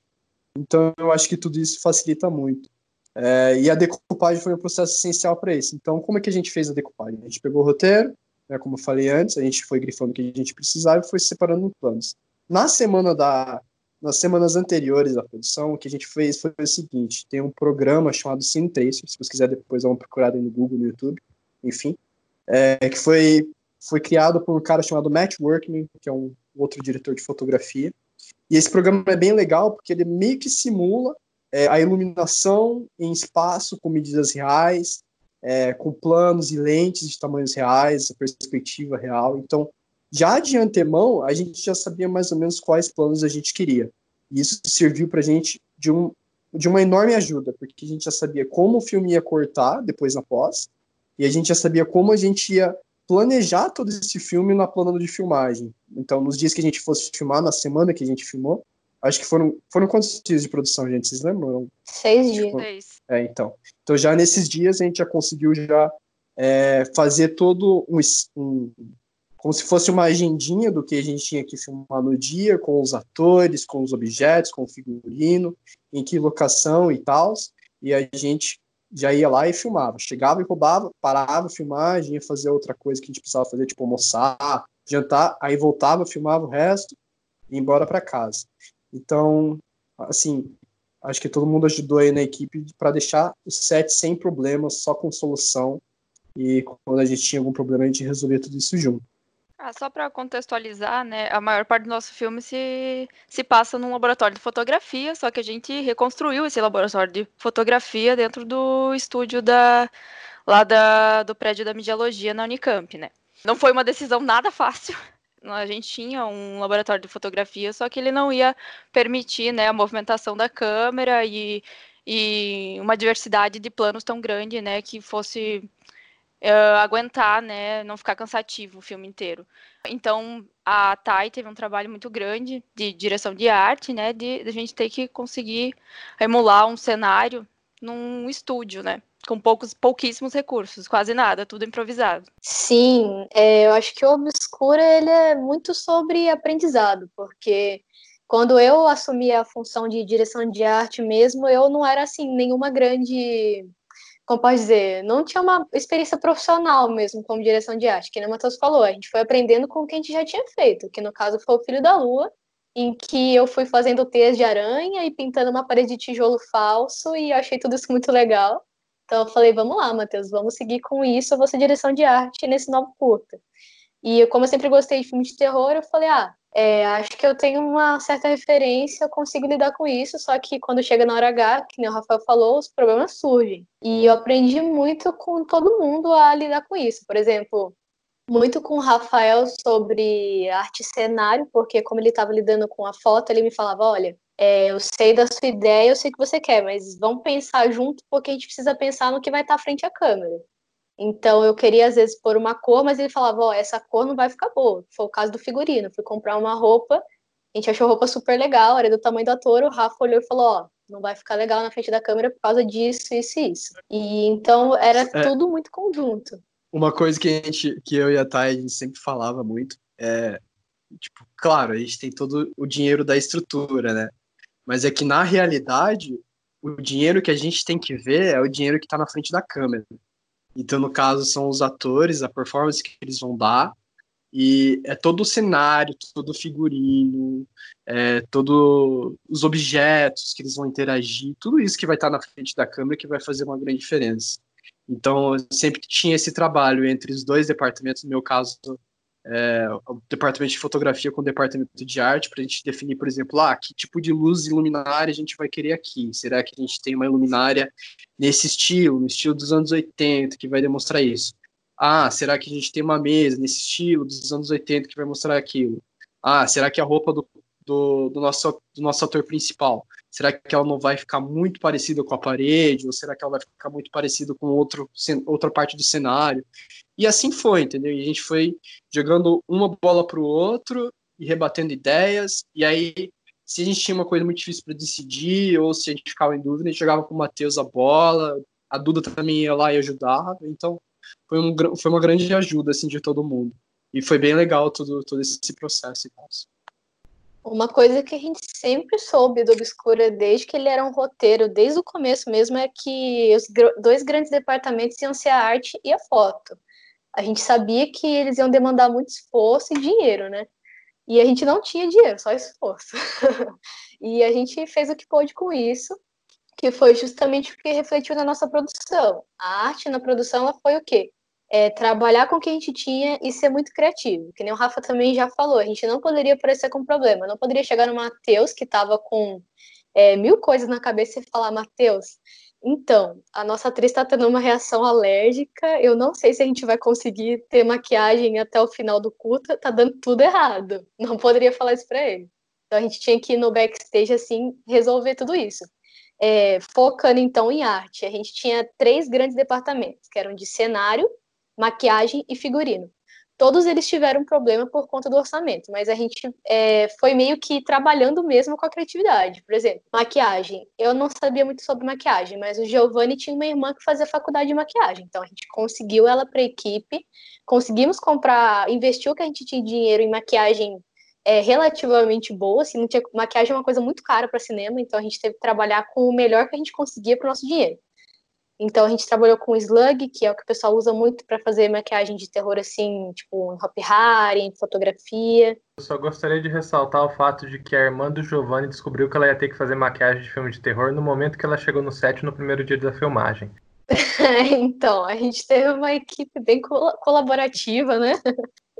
Então eu acho que tudo isso facilita muito. É, e a decupagem foi um processo essencial para isso. Então, como é que a gente fez a decupagem? A gente pegou o roteiro, né, como eu falei antes, a gente foi grifando o que a gente precisava e foi separando em planos. Na semana da, nas semanas anteriores à produção, o que a gente fez foi o seguinte: tem um programa chamado Cine Tracer, se você quiser depois dar uma procurada no Google, no YouTube, enfim, é, que foi, foi criado por um cara chamado Matt Workman, que é um outro diretor de fotografia. E esse programa é bem legal porque ele meio que simula é, a iluminação em espaço com medidas reais, é, com planos e lentes de tamanhos reais, perspectiva real. Então, já de antemão, a gente já sabia mais ou menos quais planos a gente queria. E isso serviu para a gente de, um, de uma enorme ajuda, porque a gente já sabia como o filme ia cortar depois na pós, e a gente já sabia como a gente ia planejar todo esse filme na plano de filmagem. Então, nos dias que a gente fosse filmar, na semana que a gente filmou, acho que foram, foram quantos dias de produção, gente? Vocês lembram? Seis dias. É, então. Então, já nesses dias, a gente já conseguiu já é, fazer todo um, um, como se fosse uma agendinha do que a gente tinha que filmar no dia, com os atores, com os objetos, com o figurino, em que locação e tal. E a gente já ia lá e filmava. Chegava e roubava, parava a filmagem, ia fazer outra coisa que a gente precisava fazer, tipo almoçar, jantar, aí voltava, filmava o resto e ia embora para casa. Então, assim, acho que todo mundo ajudou aí na equipe para deixar o set sem problemas, só com solução. E quando a gente tinha algum problema, a gente resolvia tudo isso junto. Ah, só para contextualizar, né, a maior parte do nosso filme se, se passa num laboratório de fotografia, só que a gente reconstruiu esse laboratório de fotografia dentro do estúdio da, lá da, do prédio da Mediologia na Unicamp, né. Não foi uma decisão nada fácil. A gente tinha um laboratório de fotografia, só que ele não ia permitir né, a movimentação da câmera e, e uma diversidade de planos tão grande né, que fosse uh, aguentar, né, não ficar cansativo o filme inteiro. Então, a Thay teve um trabalho muito grande de direção de arte, né, de, de a gente ter que conseguir emular um cenário num estúdio, né, com poucos, pouquíssimos recursos, quase nada, tudo improvisado. Sim, é, eu acho que o Obscura ele é muito sobre aprendizado, porque quando eu assumi a função de direção de arte mesmo, eu não era assim nenhuma grande como pode dizer, não tinha uma experiência profissional mesmo como direção de arte, que nem o Matheus falou, a gente foi aprendendo com o que a gente já tinha feito, que no caso foi o Filho da Lua, em que eu fui fazendo teias de aranha e pintando uma parede de tijolo falso e achei tudo isso muito legal. Então eu falei, vamos lá, Matheus, vamos seguir com isso, eu vou ser direção de arte nesse novo curta. E como eu sempre gostei de filme de terror, eu falei, ah, é, acho que eu tenho uma certa referência, eu consigo lidar com isso, só que quando chega na hora H, que nem o Rafael falou, os problemas surgem. E eu aprendi muito com todo mundo a lidar com isso. Por exemplo, muito com o Rafael sobre arte cenário, porque como ele estava lidando com a foto, ele me falava, olha, é, eu sei da sua ideia, eu sei o que você quer, mas vamos pensar junto, porque a gente precisa pensar no que vai estar à frente à câmera. Então eu queria às vezes pôr uma cor, mas ele falava, ó, oh, essa cor não vai ficar boa. Foi o caso do figurino. Fui comprar uma roupa, a gente achou a roupa super legal, era do tamanho do ator, o Rafa olhou e falou, ó, oh, não vai ficar legal na frente da câmera por causa disso, isso e isso. E então era é, tudo muito conjunto. Uma coisa que a gente, que eu e a Thay, a gente sempre falava muito é, tipo, claro, a gente tem todo o dinheiro da estrutura, né? Mas é que na realidade, o dinheiro que a gente tem que ver é o dinheiro que está na frente da câmera. Então, no caso, são os atores, a performance que eles vão dar, e é todo o cenário, todo o figurino, é, todos os objetos que eles vão interagir, tudo isso que vai estar na frente da câmera que vai fazer uma grande diferença. Então, sempre tinha esse trabalho entre os dois departamentos, no meu caso, é, o departamento de fotografia com o departamento de arte, para a gente definir, por exemplo, ah, que tipo de luz e luminária a gente vai querer aqui. Será que a gente tem uma luminária nesse estilo, no estilo dos anos 80, que vai demonstrar isso? Ah, será que a gente tem uma mesa nesse estilo dos anos 80 que vai mostrar aquilo? Ah, será que a roupa do, do, do, nosso, do nosso ator principal, será que ela não vai ficar muito parecida com a parede? Ou será que ela vai ficar muito parecida com outro, outra parte do cenário? E assim foi, entendeu? E a gente foi jogando uma bola para o outro e rebatendo ideias. E aí, se a gente tinha uma coisa muito difícil para decidir, ou se a gente ficava em dúvida, a gente jogava com o Matheus a bola. A Duda também ia lá e ajudava. Então, foi, um, foi uma grande ajuda assim, de todo mundo. E foi bem legal todo, todo esse processo. Uma coisa que a gente sempre soube do Obscura desde que ele era um roteiro, desde o começo mesmo, é que os dois grandes departamentos iam ser a arte e a foto a gente sabia que eles iam demandar muito esforço e dinheiro, né? E a gente não tinha dinheiro, só esforço. e a gente fez o que pôde com isso, que foi justamente o que refletiu na nossa produção. A arte na produção ela foi o quê? É, trabalhar com o que a gente tinha e ser muito criativo. Que nem o Rafa também já falou, a gente não poderia aparecer com problema, não poderia chegar no Matheus, que estava com é, mil coisas na cabeça e falar, Matheus, então, a nossa atriz está tendo uma reação alérgica. Eu não sei se a gente vai conseguir ter maquiagem até o final do culto. Tá dando tudo errado. Não poderia falar isso para ele. Então a gente tinha que ir no backstage assim resolver tudo isso. É, focando então em arte, a gente tinha três grandes departamentos, que eram de cenário, maquiagem e figurino todos eles tiveram problema por conta do orçamento, mas a gente é, foi meio que trabalhando mesmo com a criatividade. Por exemplo, maquiagem. Eu não sabia muito sobre maquiagem, mas o Giovanni tinha uma irmã que fazia faculdade de maquiagem, então a gente conseguiu ela para a equipe, conseguimos comprar, investiu que a gente tinha dinheiro em maquiagem é, relativamente boa, assim, não tinha, maquiagem é uma coisa muito cara para cinema, então a gente teve que trabalhar com o melhor que a gente conseguia para o nosso dinheiro. Então a gente trabalhou com slug, que é o que o pessoal usa muito para fazer maquiagem de terror assim, tipo em Hop Harry, em fotografia. Eu só gostaria de ressaltar o fato de que a irmã do Giovanni descobriu que ela ia ter que fazer maquiagem de filme de terror no momento que ela chegou no set no primeiro dia da filmagem. então, a gente teve uma equipe bem colaborativa, né?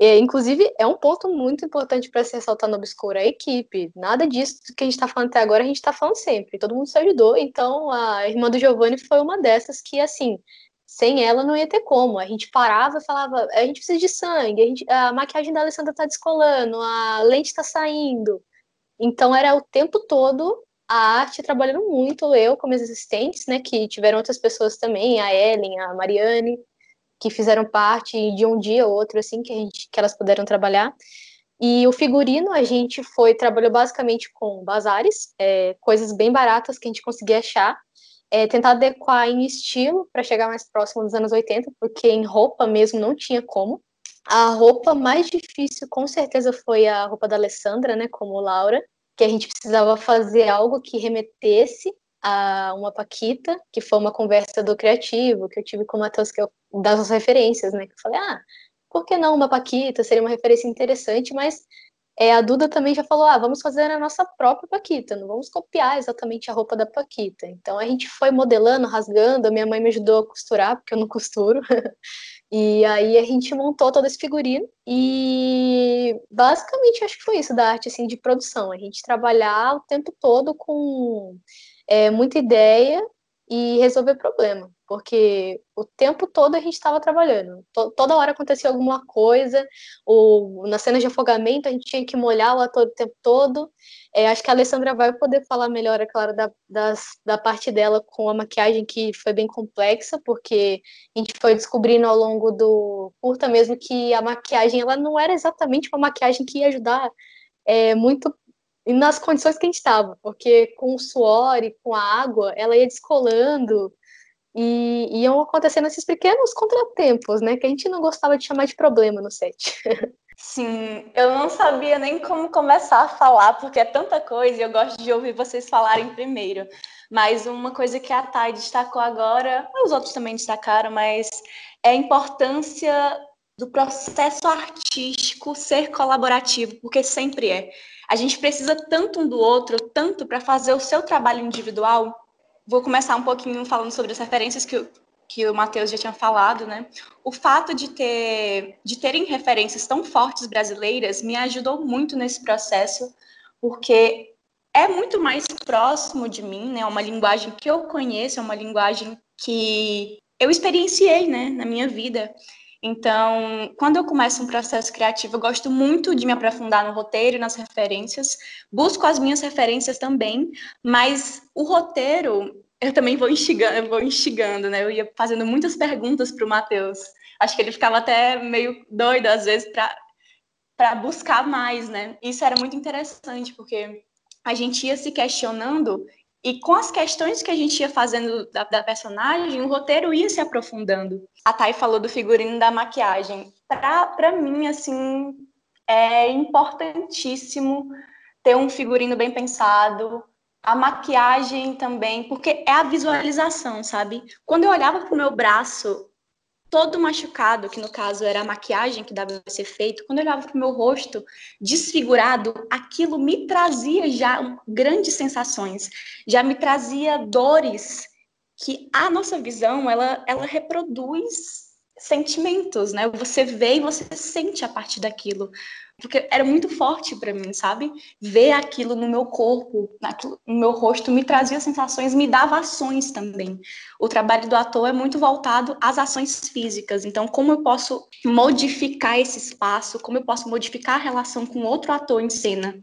É, inclusive, é um ponto muito importante para se ressaltar no Obscuro, a equipe. Nada disso que a gente está falando até agora, a gente está falando sempre. Todo mundo se ajudou, então a irmã do Giovanni foi uma dessas que, assim, sem ela não ia ter como. A gente parava e falava, a gente precisa de sangue, a, gente, a maquiagem da Alessandra está descolando, a lente está saindo. Então era o tempo todo a arte trabalhando muito, eu como assistentes, né, que tiveram outras pessoas também, a Ellen, a Mariane, que fizeram parte de um dia ou outro, assim, que, a gente, que elas puderam trabalhar. E o figurino a gente foi, trabalhou basicamente com bazares, é, coisas bem baratas que a gente conseguia achar, é, tentar adequar em estilo para chegar mais próximo dos anos 80, porque em roupa mesmo não tinha como. A roupa mais difícil, com certeza, foi a roupa da Alessandra, né, como Laura, que a gente precisava fazer algo que remetesse a uma Paquita, que foi uma conversa do criativo, que eu tive com o Matheus, que eu, das referências, né? Que eu falei, ah, por que não uma Paquita? Seria uma referência interessante, mas é, a Duda também já falou: ah, vamos fazer a nossa própria Paquita, não vamos copiar exatamente a roupa da Paquita. Então a gente foi modelando, rasgando, a minha mãe me ajudou a costurar, porque eu não costuro. e aí a gente montou todo esse figurino e basicamente acho que foi isso da arte assim, de produção. A gente trabalhar o tempo todo com é, muita ideia e resolver problema porque o tempo todo a gente estava trabalhando. toda hora acontecia alguma coisa, ou na cena de afogamento a gente tinha que molhar o ator o tempo todo. É, acho que a Alessandra vai poder falar melhor, é claro, da, das, da parte dela com a maquiagem que foi bem complexa, porque a gente foi descobrindo ao longo do curta mesmo que a maquiagem ela não era exatamente uma maquiagem que ia ajudar é, muito nas condições que a gente estava, porque com o suor e com a água, ela ia descolando, e iam acontecendo esses pequenos contratempos, né? Que a gente não gostava de chamar de problema no set. Sim, eu não sabia nem como começar a falar, porque é tanta coisa e eu gosto de ouvir vocês falarem primeiro. Mas uma coisa que a Thay destacou agora, os outros também destacaram, mas é a importância do processo artístico ser colaborativo, porque sempre é. A gente precisa tanto um do outro, tanto para fazer o seu trabalho individual, vou começar um pouquinho falando sobre as referências que, que o Matheus já tinha falado, né? O fato de, ter, de terem referências tão fortes brasileiras me ajudou muito nesse processo, porque é muito mais próximo de mim, né? É uma linguagem que eu conheço, é uma linguagem que eu experienciei, né, na minha vida. Então, quando eu começo um processo criativo, eu gosto muito de me aprofundar no roteiro e nas referências, busco as minhas referências também, mas o roteiro eu também vou instigando, vou instigando, né? Eu ia fazendo muitas perguntas para o Matheus. Acho que ele ficava até meio doido às vezes para buscar mais, né? Isso era muito interessante, porque a gente ia se questionando e com as questões que a gente ia fazendo da, da, personagem, o roteiro ia se aprofundando. A Thay falou do figurino da maquiagem. Para mim, assim, é importantíssimo ter um figurino bem pensado, a maquiagem também, porque é a visualização, sabe? Quando eu olhava para o meu braço todo machucado, que no caso era a maquiagem que dava ser feito, quando eu olhava para o meu rosto desfigurado, aquilo me trazia já grandes sensações, já me trazia dores que a nossa visão ela, ela reproduz sentimentos, né? Você vê e você sente a partir daquilo porque era muito forte para mim, sabe? Ver aquilo no meu corpo, no meu rosto, me trazia sensações, me dava ações também. O trabalho do ator é muito voltado às ações físicas. Então, como eu posso modificar esse espaço? Como eu posso modificar a relação com outro ator em cena?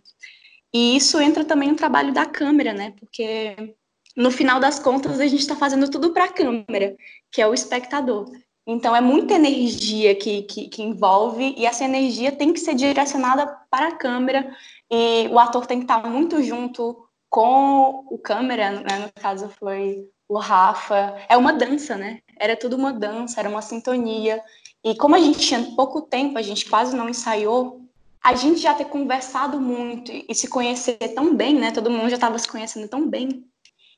E isso entra também no trabalho da câmera, né? Porque no final das contas a gente está fazendo tudo para a câmera, que é o espectador. Então, é muita energia que, que, que, envolve, e essa energia tem que ser direcionada para a câmera, e o ator tem que estar muito junto com o câmera, né? no caso foi o Rafa. É uma dança, né? Era tudo uma dança, era uma sintonia. E como a gente tinha pouco tempo, a gente quase não ensaiou, a gente já ter conversado muito e se conhecer tão bem, né? Todo mundo já estava se conhecendo tão bem,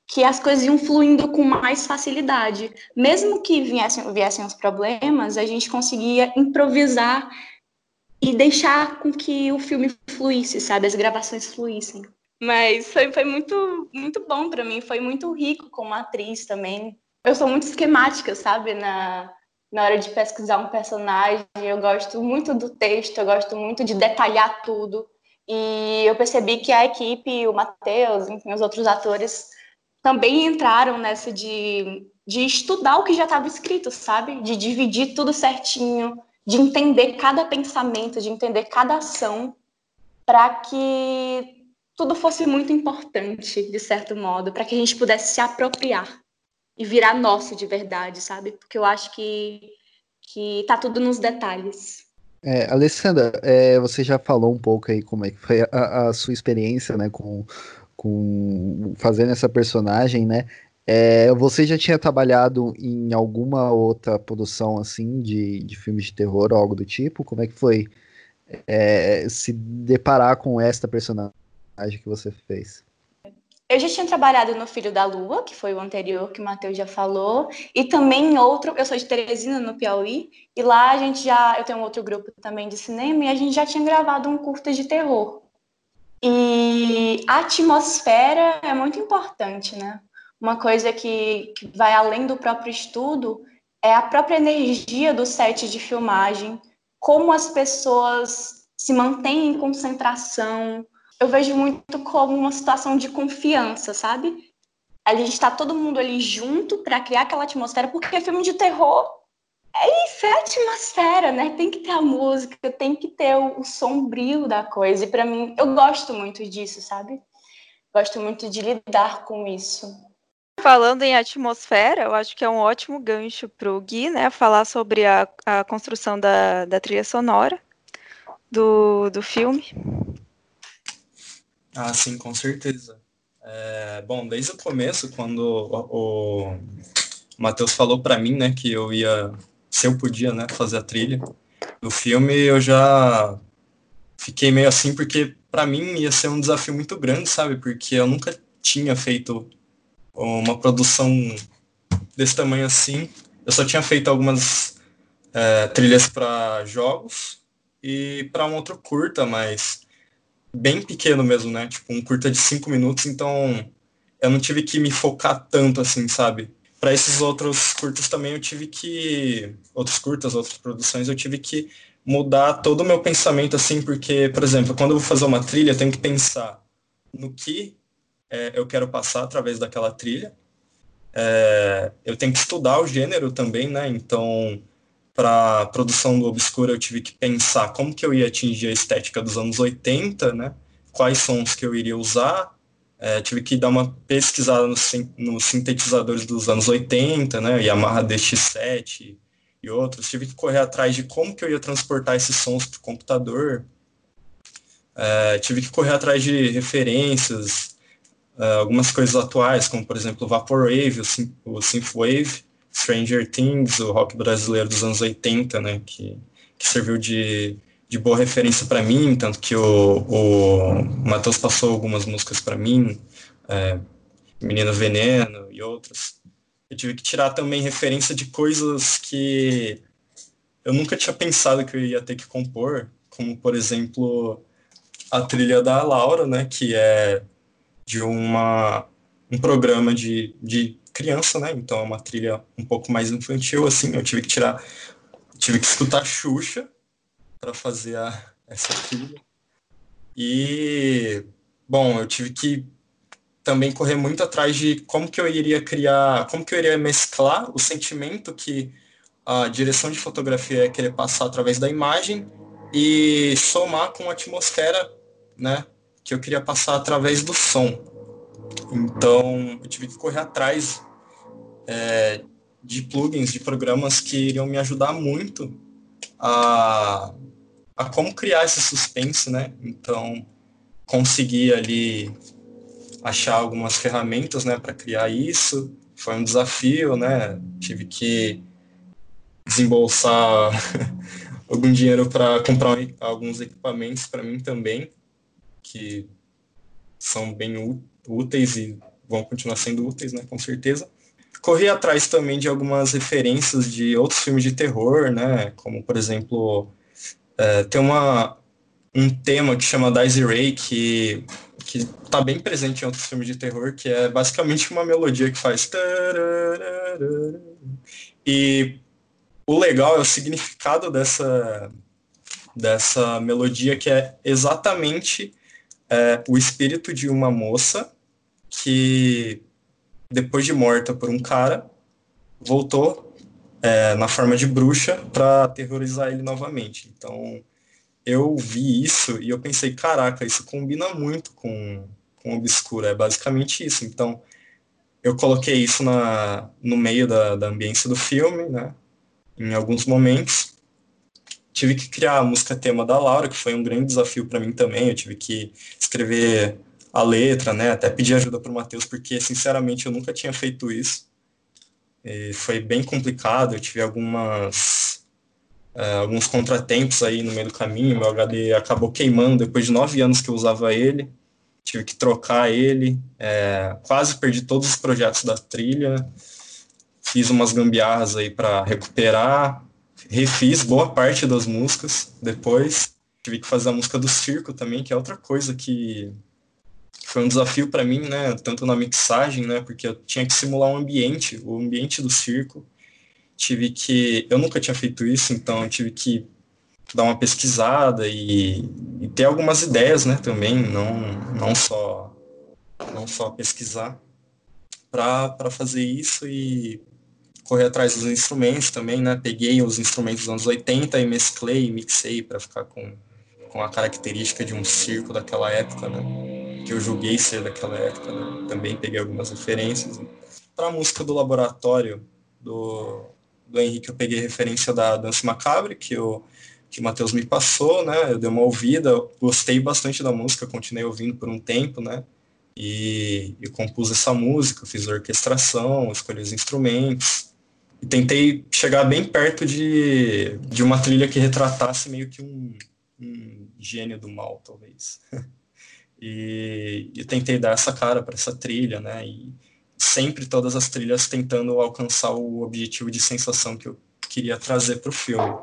que as coisas iam fluindo com mais facilidade. Mesmo que viessem, viessem os problemas, a gente conseguia improvisar e deixar com que o filme fluísse, sabe? As gravações fluíssem. Mas foi, foi muito, muito bom para mim, foi muito rico como atriz também. Eu sou muito esquemática, sabe? Na, na hora de pesquisar um personagem, eu gosto muito do texto, eu gosto muito de detalhar tudo. E eu percebi que a equipe, o Matheus, enfim, os outros atores, também entraram nessa de, de estudar o que já estava escrito, sabe? De dividir tudo certinho, de entender cada pensamento, de entender cada ação, para que tudo fosse muito importante, de certo modo, para que a gente pudesse se apropriar e virar nosso de verdade, sabe? Porque eu acho que, que tá tudo nos detalhes. É, Alessandra, é, você já falou um pouco aí como é que foi a, a sua experiência né, com com fazendo essa personagem, né? É, você já tinha trabalhado em alguma outra produção assim de, de filmes de terror ou algo do tipo? Como é que foi é, se deparar com esta personagem que você fez? eu já tinha trabalhado no Filho da Lua, que foi o anterior que o Matheus já falou, e também em outro, eu sou de Teresina, no Piauí, e lá a gente já, eu tenho um outro grupo também de cinema, e a gente já tinha gravado um curta de terror. E a atmosfera é muito importante, né? Uma coisa que, que vai além do próprio estudo é a própria energia do set de filmagem, como as pessoas se mantêm em concentração, eu vejo muito como uma situação de confiança, sabe? A gente está todo mundo ali junto para criar aquela atmosfera, porque filme de terror é isso, é a atmosfera, né? Tem que ter a música, tem que ter o, o sombrio da coisa. E para mim, eu gosto muito disso, sabe? Gosto muito de lidar com isso. Falando em atmosfera, eu acho que é um ótimo gancho para o Gui, né? Falar sobre a, a construção da, da trilha sonora do, do filme. Ah, sim, com certeza. É, bom, desde o começo, quando o, o Matheus falou para mim, né, que eu ia, se eu podia, né, fazer a trilha do filme, eu já fiquei meio assim, porque para mim ia ser um desafio muito grande, sabe? Porque eu nunca tinha feito uma produção desse tamanho assim. Eu só tinha feito algumas é, trilhas para jogos e para um outro curta, mas bem pequeno mesmo, né? Tipo, um curta de cinco minutos, então eu não tive que me focar tanto assim, sabe? Para esses outros curtas também eu tive que. Outros curtas, outras produções, eu tive que mudar todo o meu pensamento, assim, porque, por exemplo, quando eu vou fazer uma trilha, eu tenho que pensar no que é, eu quero passar através daquela trilha. É, eu tenho que estudar o gênero também, né? Então, para produção do Obscura, eu tive que pensar como que eu ia atingir a estética dos anos 80, né? Quais sons que eu iria usar. É, tive que dar uma pesquisada nos, sintetizadores dos anos 80, né? Yamaha DX7 e outros. Tive que correr atrás de como que eu ia transportar esses sons para o computador. É, tive que correr atrás de referências, é, algumas coisas atuais, como por exemplo o Vaporwave, o, o Synthwave, Stranger Things, o rock brasileiro dos anos 80, né, que, que serviu de, de boa referência para mim, tanto que o, o Matheus passou algumas músicas para mim, é, Menino Veneno e outras. Eu tive que tirar também referência de coisas que eu nunca tinha pensado que eu ia ter que compor, como, por exemplo, a trilha da Laura, né, que é de uma, um programa de, de criança, né? Então é uma trilha um pouco mais infantil, assim. Eu tive que tirar, tive que escutar Xuxa para fazer a, essa trilha. E, bom, eu tive que também correr muito atrás de como que eu iria criar, como que eu iria mesclar o sentimento que a direção de fotografia ia querer passar através da imagem e somar com a atmosfera, né, que eu queria passar através do som. Então, eu tive que correr atrás é, de plugins, de programas que iriam me ajudar muito a, a como criar esse suspense, né? Então, conseguir ali achar algumas ferramentas, né, para criar isso. Foi um desafio, né? Tive que desembolsar algum dinheiro para comprar alguns equipamentos para mim também, que são bem úteis e vão continuar sendo úteis, né, com certeza corri atrás também de algumas referências de outros filmes de terror, né? Como, por exemplo, é, tem uma, um tema que chama Daisy Ray, que, que tá bem presente em outros filmes de terror, que é basicamente uma melodia que faz... E o legal é o significado dessa, dessa melodia, que é exatamente é, o espírito de uma moça que depois de morta por um cara, voltou é, na forma de bruxa para aterrorizar ele novamente. Então, eu vi isso e eu pensei, caraca, isso combina muito com, com Obscura, é basicamente isso. Então, eu coloquei isso na, no meio da, da ambiência do filme, né, em alguns momentos. Tive que criar a música tema da Laura, que foi um grande desafio para mim também. Eu tive que escrever a letra, né? Até pedir ajuda para o Matheus, porque sinceramente eu nunca tinha feito isso. E foi bem complicado, eu tive algumas uh, alguns contratempos aí no meio do caminho, meu HD acabou queimando depois de nove anos que eu usava ele. tive que trocar ele, é, quase perdi todos os projetos da trilha, fiz umas gambiarras aí para recuperar, refiz boa parte das músicas depois, tive que fazer a música do circo também, que é outra coisa que foi um desafio para mim, né, tanto na mixagem, né, porque eu tinha que simular um ambiente, o ambiente do circo, tive que, eu nunca tinha feito isso, então tive que dar uma pesquisada e, e ter algumas ideias, né, também, não, não só não só pesquisar para fazer isso e correr atrás dos instrumentos também, né? Peguei os instrumentos dos anos 80 e mesclei mixei para ficar com, com a característica de um circo daquela época, né? Que eu julguei ser daquela época, né? Também peguei algumas referências. Para a música do laboratório do, do Henrique, eu peguei referência da Dança Macabre, que eu que o Matheus me passou, né? Eu dei uma ouvida, gostei bastante da música, continuei ouvindo por um tempo, né? E, e compus essa música, fiz a orquestração, escolhi os instrumentos. E tentei chegar bem perto de, de uma trilha que retratasse meio que um, um gênio do mal, talvez. e, e tentei dar essa cara para essa trilha, né? E sempre todas as trilhas tentando alcançar o objetivo de sensação que eu queria trazer para o filme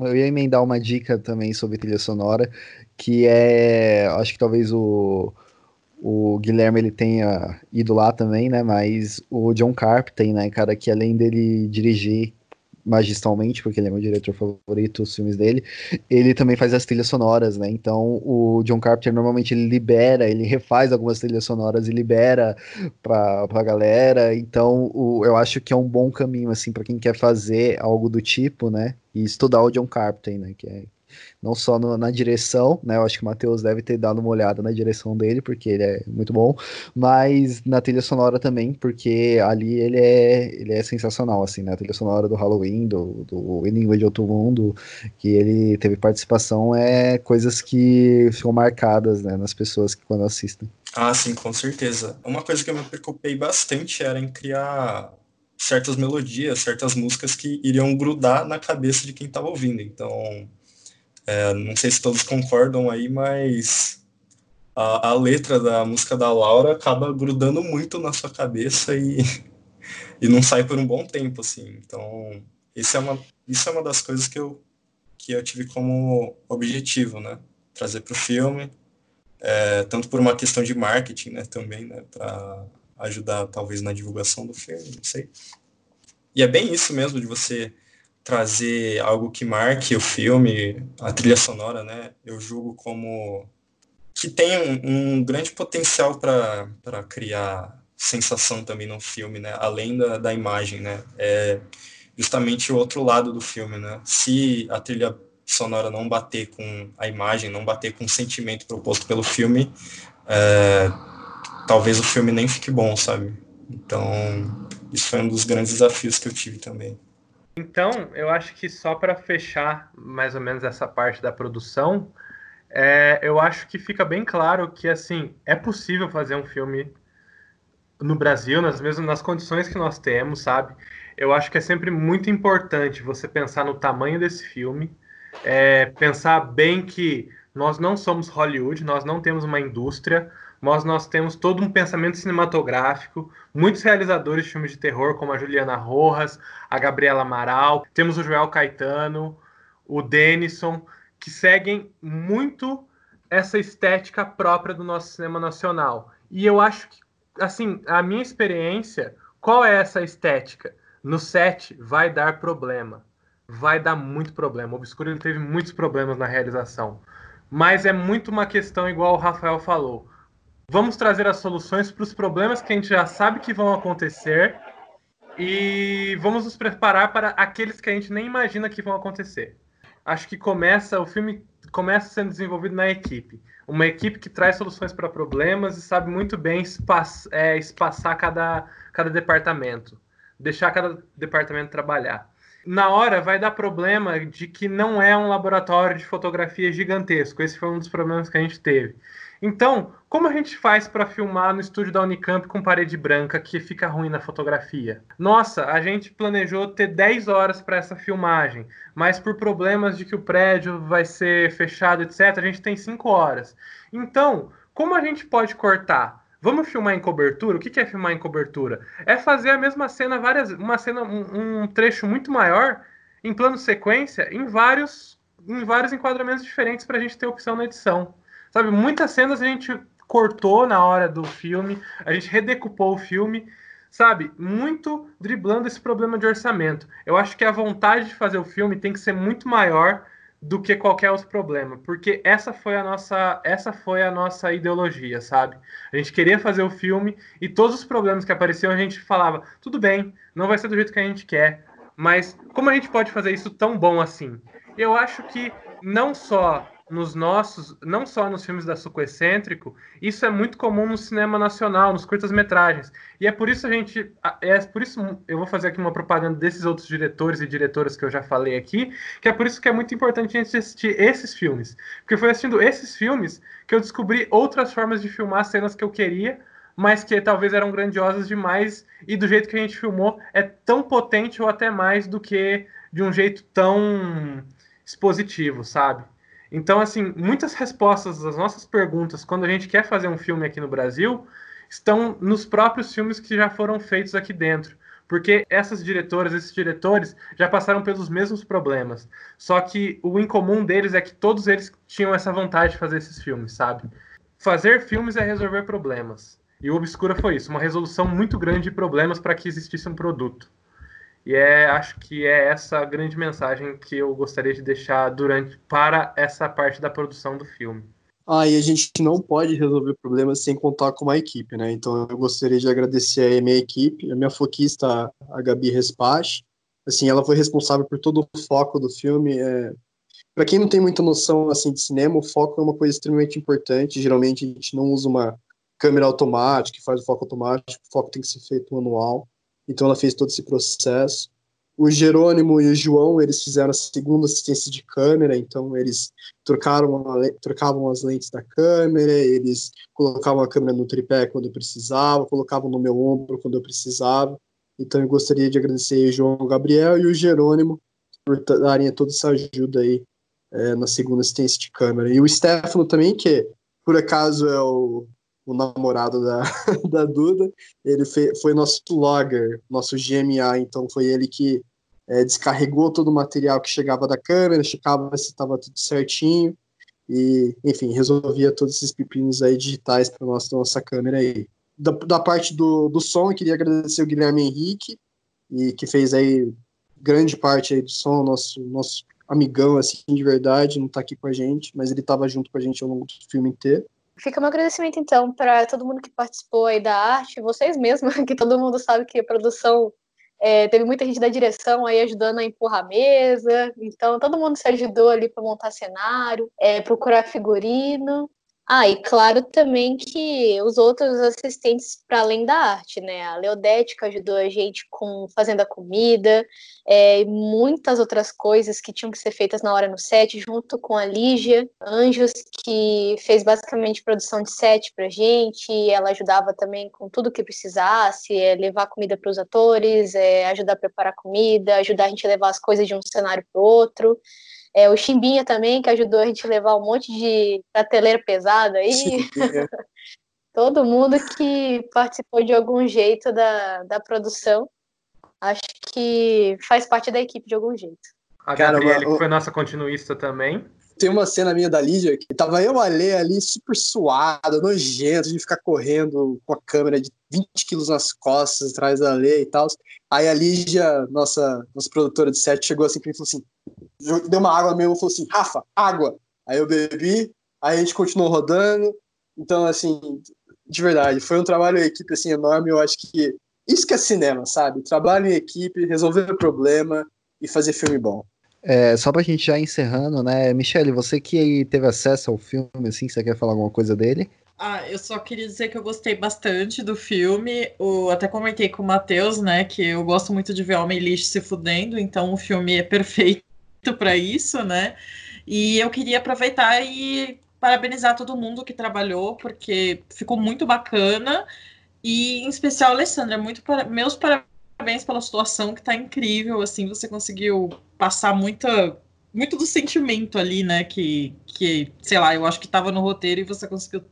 eu ia emendar uma dica também sobre trilha sonora, que é, acho que talvez o, o Guilherme ele tenha ido lá também, né, mas o John Carpenter, né, cara, que além dele dirigir magistralmente, porque ele é meu diretor favorito, os filmes dele, ele também faz as trilhas sonoras, né? Então o John Carpenter normalmente ele libera, ele refaz algumas trilhas sonoras e libera pra, pra galera. Então o, eu acho que é um bom caminho, assim, para quem quer fazer algo do tipo, né? E estudar o John Carpenter, né? Que é não só no, na direção, né? Eu acho que o Matheus deve ter dado uma olhada na direção dele, porque ele é muito bom, mas na trilha sonora também, porque ali ele é, ele é sensacional, assim, né? A trilha sonora do Halloween, do, do Enigma de Outro Mundo, que ele teve participação, é coisas que ficam marcadas, né, nas pessoas que quando assistem. Ah, sim, com certeza. Uma coisa que eu me preocupei bastante era em criar certas melodias, certas músicas que iriam grudar na cabeça de quem estava ouvindo. Então, é, não sei se todos concordam aí, mas a, a, letra da música da Laura acaba grudando muito na sua cabeça e, e não sai por um bom tempo, assim. Então, isso é uma, isso é uma das coisas que eu, que eu tive como objetivo, né? Trazer para o filme, é, tanto por uma questão de marketing, né, também, né, para ajudar talvez na divulgação do filme, não sei. E é bem isso mesmo de você trazer algo que marque o filme, a trilha sonora, né? Eu julgo como que tem um, um grande potencial para criar sensação também no filme, né? Além da, da imagem, né? É justamente o outro lado do filme, né? Se a trilha sonora não bater com a imagem, não bater com o sentimento proposto pelo filme, é, talvez o filme nem fique bom, sabe? Então, isso foi um dos grandes desafios que eu tive também. Então, eu acho que só para fechar mais ou menos essa parte da produção, é, eu acho que fica bem claro que assim é possível fazer um filme no Brasil nas mesmas nas condições que nós temos, sabe? Eu acho que é sempre muito importante você pensar no tamanho desse filme, é, pensar bem que nós não somos Hollywood, nós não temos uma indústria, mas nós temos todo um pensamento cinematográfico, muitos realizadores de filmes de terror, como a Juliana Rojas, a Gabriela Amaral, temos o Joel Caetano, o Denison, que seguem muito essa estética própria do nosso cinema nacional. E eu acho que, assim, a minha experiência, qual é essa estética? No set vai dar problema. Vai dar muito problema. O Obscuro teve muitos problemas na realização. Mas é muito uma questão igual o Rafael falou vamos trazer as soluções para os problemas que a gente já sabe que vão acontecer e vamos nos preparar para aqueles que a gente nem imagina que vão acontecer. Acho que começa o filme começa sendo desenvolvido na equipe, uma equipe que traz soluções para problemas e sabe muito bem espaçar, é, espaçar cada, cada departamento, deixar cada departamento trabalhar. Na hora vai dar problema de que não é um laboratório de fotografia gigantesco. Esse foi um dos problemas que a gente teve. Então, como a gente faz para filmar no estúdio da Unicamp com parede branca que fica ruim na fotografia? Nossa, a gente planejou ter 10 horas para essa filmagem, mas por problemas de que o prédio vai ser fechado, etc., a gente tem 5 horas. Então, como a gente pode cortar? Vamos filmar em cobertura? O que é filmar em cobertura? É fazer a mesma cena, várias, uma cena, um, um trecho muito maior, em plano sequência, em vários, em vários enquadramentos diferentes para a gente ter opção na edição. Sabe, muitas cenas a gente cortou na hora do filme, a gente redecupou o filme, sabe, muito driblando esse problema de orçamento. Eu acho que a vontade de fazer o filme tem que ser muito maior do que qualquer outro problema, porque essa foi a nossa, essa foi a nossa ideologia, sabe? A gente queria fazer o filme e todos os problemas que apareciam a gente falava, tudo bem, não vai ser do jeito que a gente quer, mas como a gente pode fazer isso tão bom assim? Eu acho que não só nos nossos, não só nos filmes da Suco Excêntrico, isso é muito comum no cinema nacional, nos curtas-metragens. E é por isso a gente, é por isso eu vou fazer aqui uma propaganda desses outros diretores e diretoras que eu já falei aqui, que é por isso que é muito importante a gente assistir esses filmes. Porque foi assistindo esses filmes que eu descobri outras formas de filmar cenas que eu queria, mas que talvez eram grandiosas demais e do jeito que a gente filmou é tão potente ou até mais do que de um jeito tão expositivo, sabe? Então, assim, muitas respostas das nossas perguntas, quando a gente quer fazer um filme aqui no Brasil, estão nos próprios filmes que já foram feitos aqui dentro. Porque essas diretoras, esses diretores já passaram pelos mesmos problemas. Só que o incomum deles é que todos eles tinham essa vontade de fazer esses filmes, sabe? Fazer filmes é resolver problemas. E o Obscura foi isso, uma resolução muito grande de problemas para que existisse um produto. E é, acho que é essa a grande mensagem que eu gostaria de deixar durante para essa parte da produção do filme. Ah, e a gente não pode resolver problemas sem contar com uma equipe, né? Então eu gostaria de agradecer a minha equipe, a minha foquista, a Gabi Respache. Assim, ela foi responsável por todo o foco do filme. É... Para quem não tem muita noção assim de cinema, o foco é uma coisa extremamente importante. Geralmente a gente não usa uma câmera automática que faz o foco automático, o foco tem que ser feito manual. Então ela fez todo esse processo. O Jerônimo e o João, eles fizeram a segunda assistência de câmera, então eles trocaram trocavam as lentes da câmera, eles colocavam a câmera no tripé quando precisava, colocavam no meu ombro quando eu precisava. Então eu gostaria de agradecer o João Gabriel e o Jerônimo por darem toda essa ajuda aí é, na segunda assistência de câmera. E o Stefano também, que por acaso é o, o namorado da, da Duda, ele foi nosso logger, nosso GMA, então foi ele que é, descarregou todo o material que chegava da câmera, checava se estava tudo certinho, e, enfim, resolvia todos esses pepinos aí digitais para nossa, nossa câmera aí. Da, da parte do, do som, eu queria agradecer o Guilherme Henrique, e que fez aí grande parte aí do som, nosso, nosso amigão, assim, de verdade, não está aqui com a gente, mas ele estava junto com a gente ao longo do filme inteiro. Fica meu agradecimento, então, para todo mundo que participou aí da arte, vocês mesmos, que todo mundo sabe que a produção é, teve muita gente da direção aí ajudando a empurrar a mesa, então todo mundo se ajudou ali para montar cenário, é, procurar figurino. Ah, e claro também que os outros assistentes para além da arte, né? A Leodete que ajudou a gente com fazendo a comida, é, e muitas outras coisas que tinham que ser feitas na hora no set, junto com a Lígia Anjos, que fez basicamente produção de set pra gente, ela ajudava também com tudo que precisasse, é, levar comida para os atores, é, ajudar a preparar comida, ajudar a gente a levar as coisas de um cenário para outro. É, o Chimbinha também, que ajudou a gente a levar um monte de prateleira pesada aí. Todo mundo que participou de algum jeito da, da produção, acho que faz parte da equipe de algum jeito. A Gabriela, que foi nossa continuista também. Tem uma cena minha da Lídia que tava eu ali ali super suado, nojento, de ficar correndo com a câmera de 20 quilos nas costas, atrás da lei e tal. Aí a Lígia, nossa, nossa produtora de set, chegou assim pra mim e falou assim: deu uma água mesmo e falou assim: Rafa, água. Aí eu bebi, aí a gente continuou rodando. Então, assim, de verdade, foi um trabalho em equipe assim, enorme. Eu acho que isso que é cinema, sabe? Trabalho em equipe, resolver problema e fazer filme bom. É, só pra gente já encerrando, né? Michele, você que teve acesso ao filme, assim, você quer falar alguma coisa dele? Ah, eu só queria dizer que eu gostei bastante do filme. Eu até comentei com o Matheus, né, que eu gosto muito de ver homem lixo se fudendo, então o filme é perfeito para isso, né? E eu queria aproveitar e parabenizar todo mundo que trabalhou, porque ficou muito bacana. E em especial, Alessandra, muito para... meus parabéns pela situação que está incrível, assim, você conseguiu passar muita muito do sentimento ali, né? Que, que, sei lá, eu acho que estava no roteiro e você conseguiu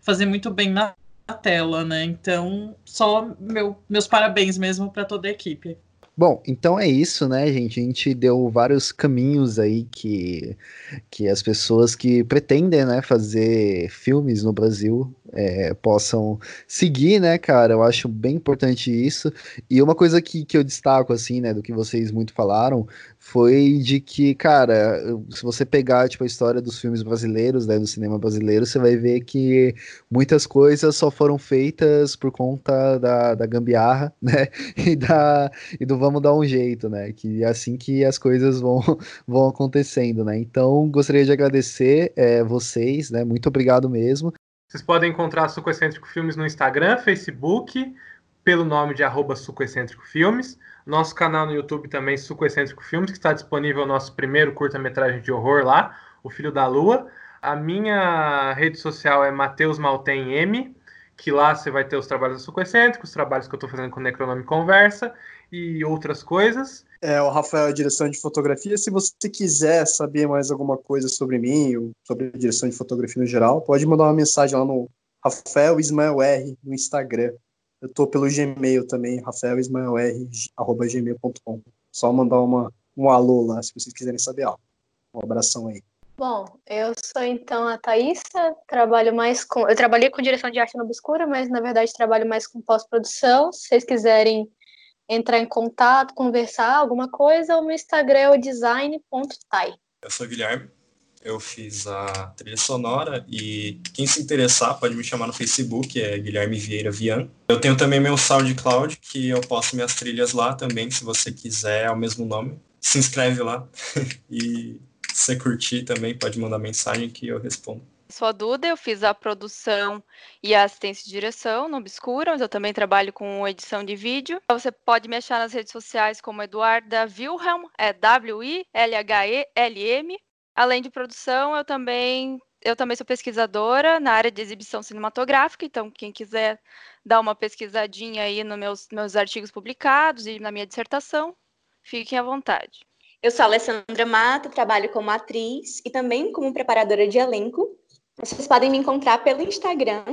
fazer muito bem na tela, né? Então, só meu, meus parabéns mesmo para toda a equipe. Bom, então é isso, né, gente? A gente deu vários caminhos aí que, que as pessoas que pretendem, né, fazer filmes no Brasil é, possam seguir, né, cara? Eu acho bem importante isso. E uma coisa que, que eu destaco, assim, né, do que vocês muito falaram, foi de que, cara, se você pegar, tipo, a história dos filmes brasileiros, né, do cinema brasileiro, você vai ver que muitas coisas só foram feitas por conta da, da gambiarra, né, e, da, e do vamos dar um jeito, né, que é assim que as coisas vão, vão acontecendo, né. Então, gostaria de agradecer é, vocês, né, muito obrigado mesmo. Vocês podem encontrar Suco Excêntrico Filmes no Instagram, Facebook, pelo nome de arroba Filmes. Nosso canal no YouTube também, Suco Excêntrico Filmes, que está disponível o nosso primeiro curta-metragem de horror lá, O Filho da Lua. A minha rede social é Matheus Maltem M, que lá você vai ter os trabalhos do Suco Excêntrico, os trabalhos que eu estou fazendo com o Necronome Conversa e outras coisas. É, o Rafael é direção de fotografia. Se você quiser saber mais alguma coisa sobre mim, ou sobre direção de fotografia no geral, pode mandar uma mensagem lá no Rafael Ismael R no Instagram. Eu tô pelo Gmail também, rafaelismaelr.gmail.com. Só mandar uma, um alô lá, se vocês quiserem saber algo. Um abração aí. Bom, eu sou então a Thaísa, trabalho mais com. Eu trabalhei com direção de arte no Obscura, mas na verdade trabalho mais com pós-produção. Se vocês quiserem entrar em contato, conversar, alguma coisa, o meu Instagram é o design.tai. Eu sou o Guilherme, eu fiz a trilha sonora e quem se interessar pode me chamar no Facebook, é Guilherme Vieira Vian. Eu tenho também meu SoundCloud, que eu posto minhas trilhas lá também, se você quiser, é o mesmo nome. Se inscreve lá e se você curtir também, pode mandar mensagem que eu respondo. Sou a Duda, eu fiz a produção e a assistência de direção no Obscura, mas eu também trabalho com edição de vídeo. Você pode me achar nas redes sociais como Eduarda Wilhelm, é W-I-L-H-E-L-M. Além de produção, eu também eu também sou pesquisadora na área de exibição cinematográfica, então quem quiser dar uma pesquisadinha aí nos meus, meus artigos publicados e na minha dissertação, fiquem à vontade. Eu sou Alessandra Mata, trabalho como atriz e também como preparadora de elenco. Vocês podem me encontrar pelo Instagram.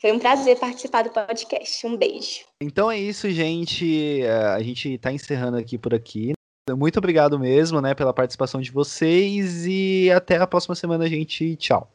Foi um prazer participar do podcast. Um beijo. Então é isso, gente. É, a gente está encerrando aqui por aqui. Muito obrigado mesmo, né, pela participação de vocês e até a próxima semana, gente. Tchau.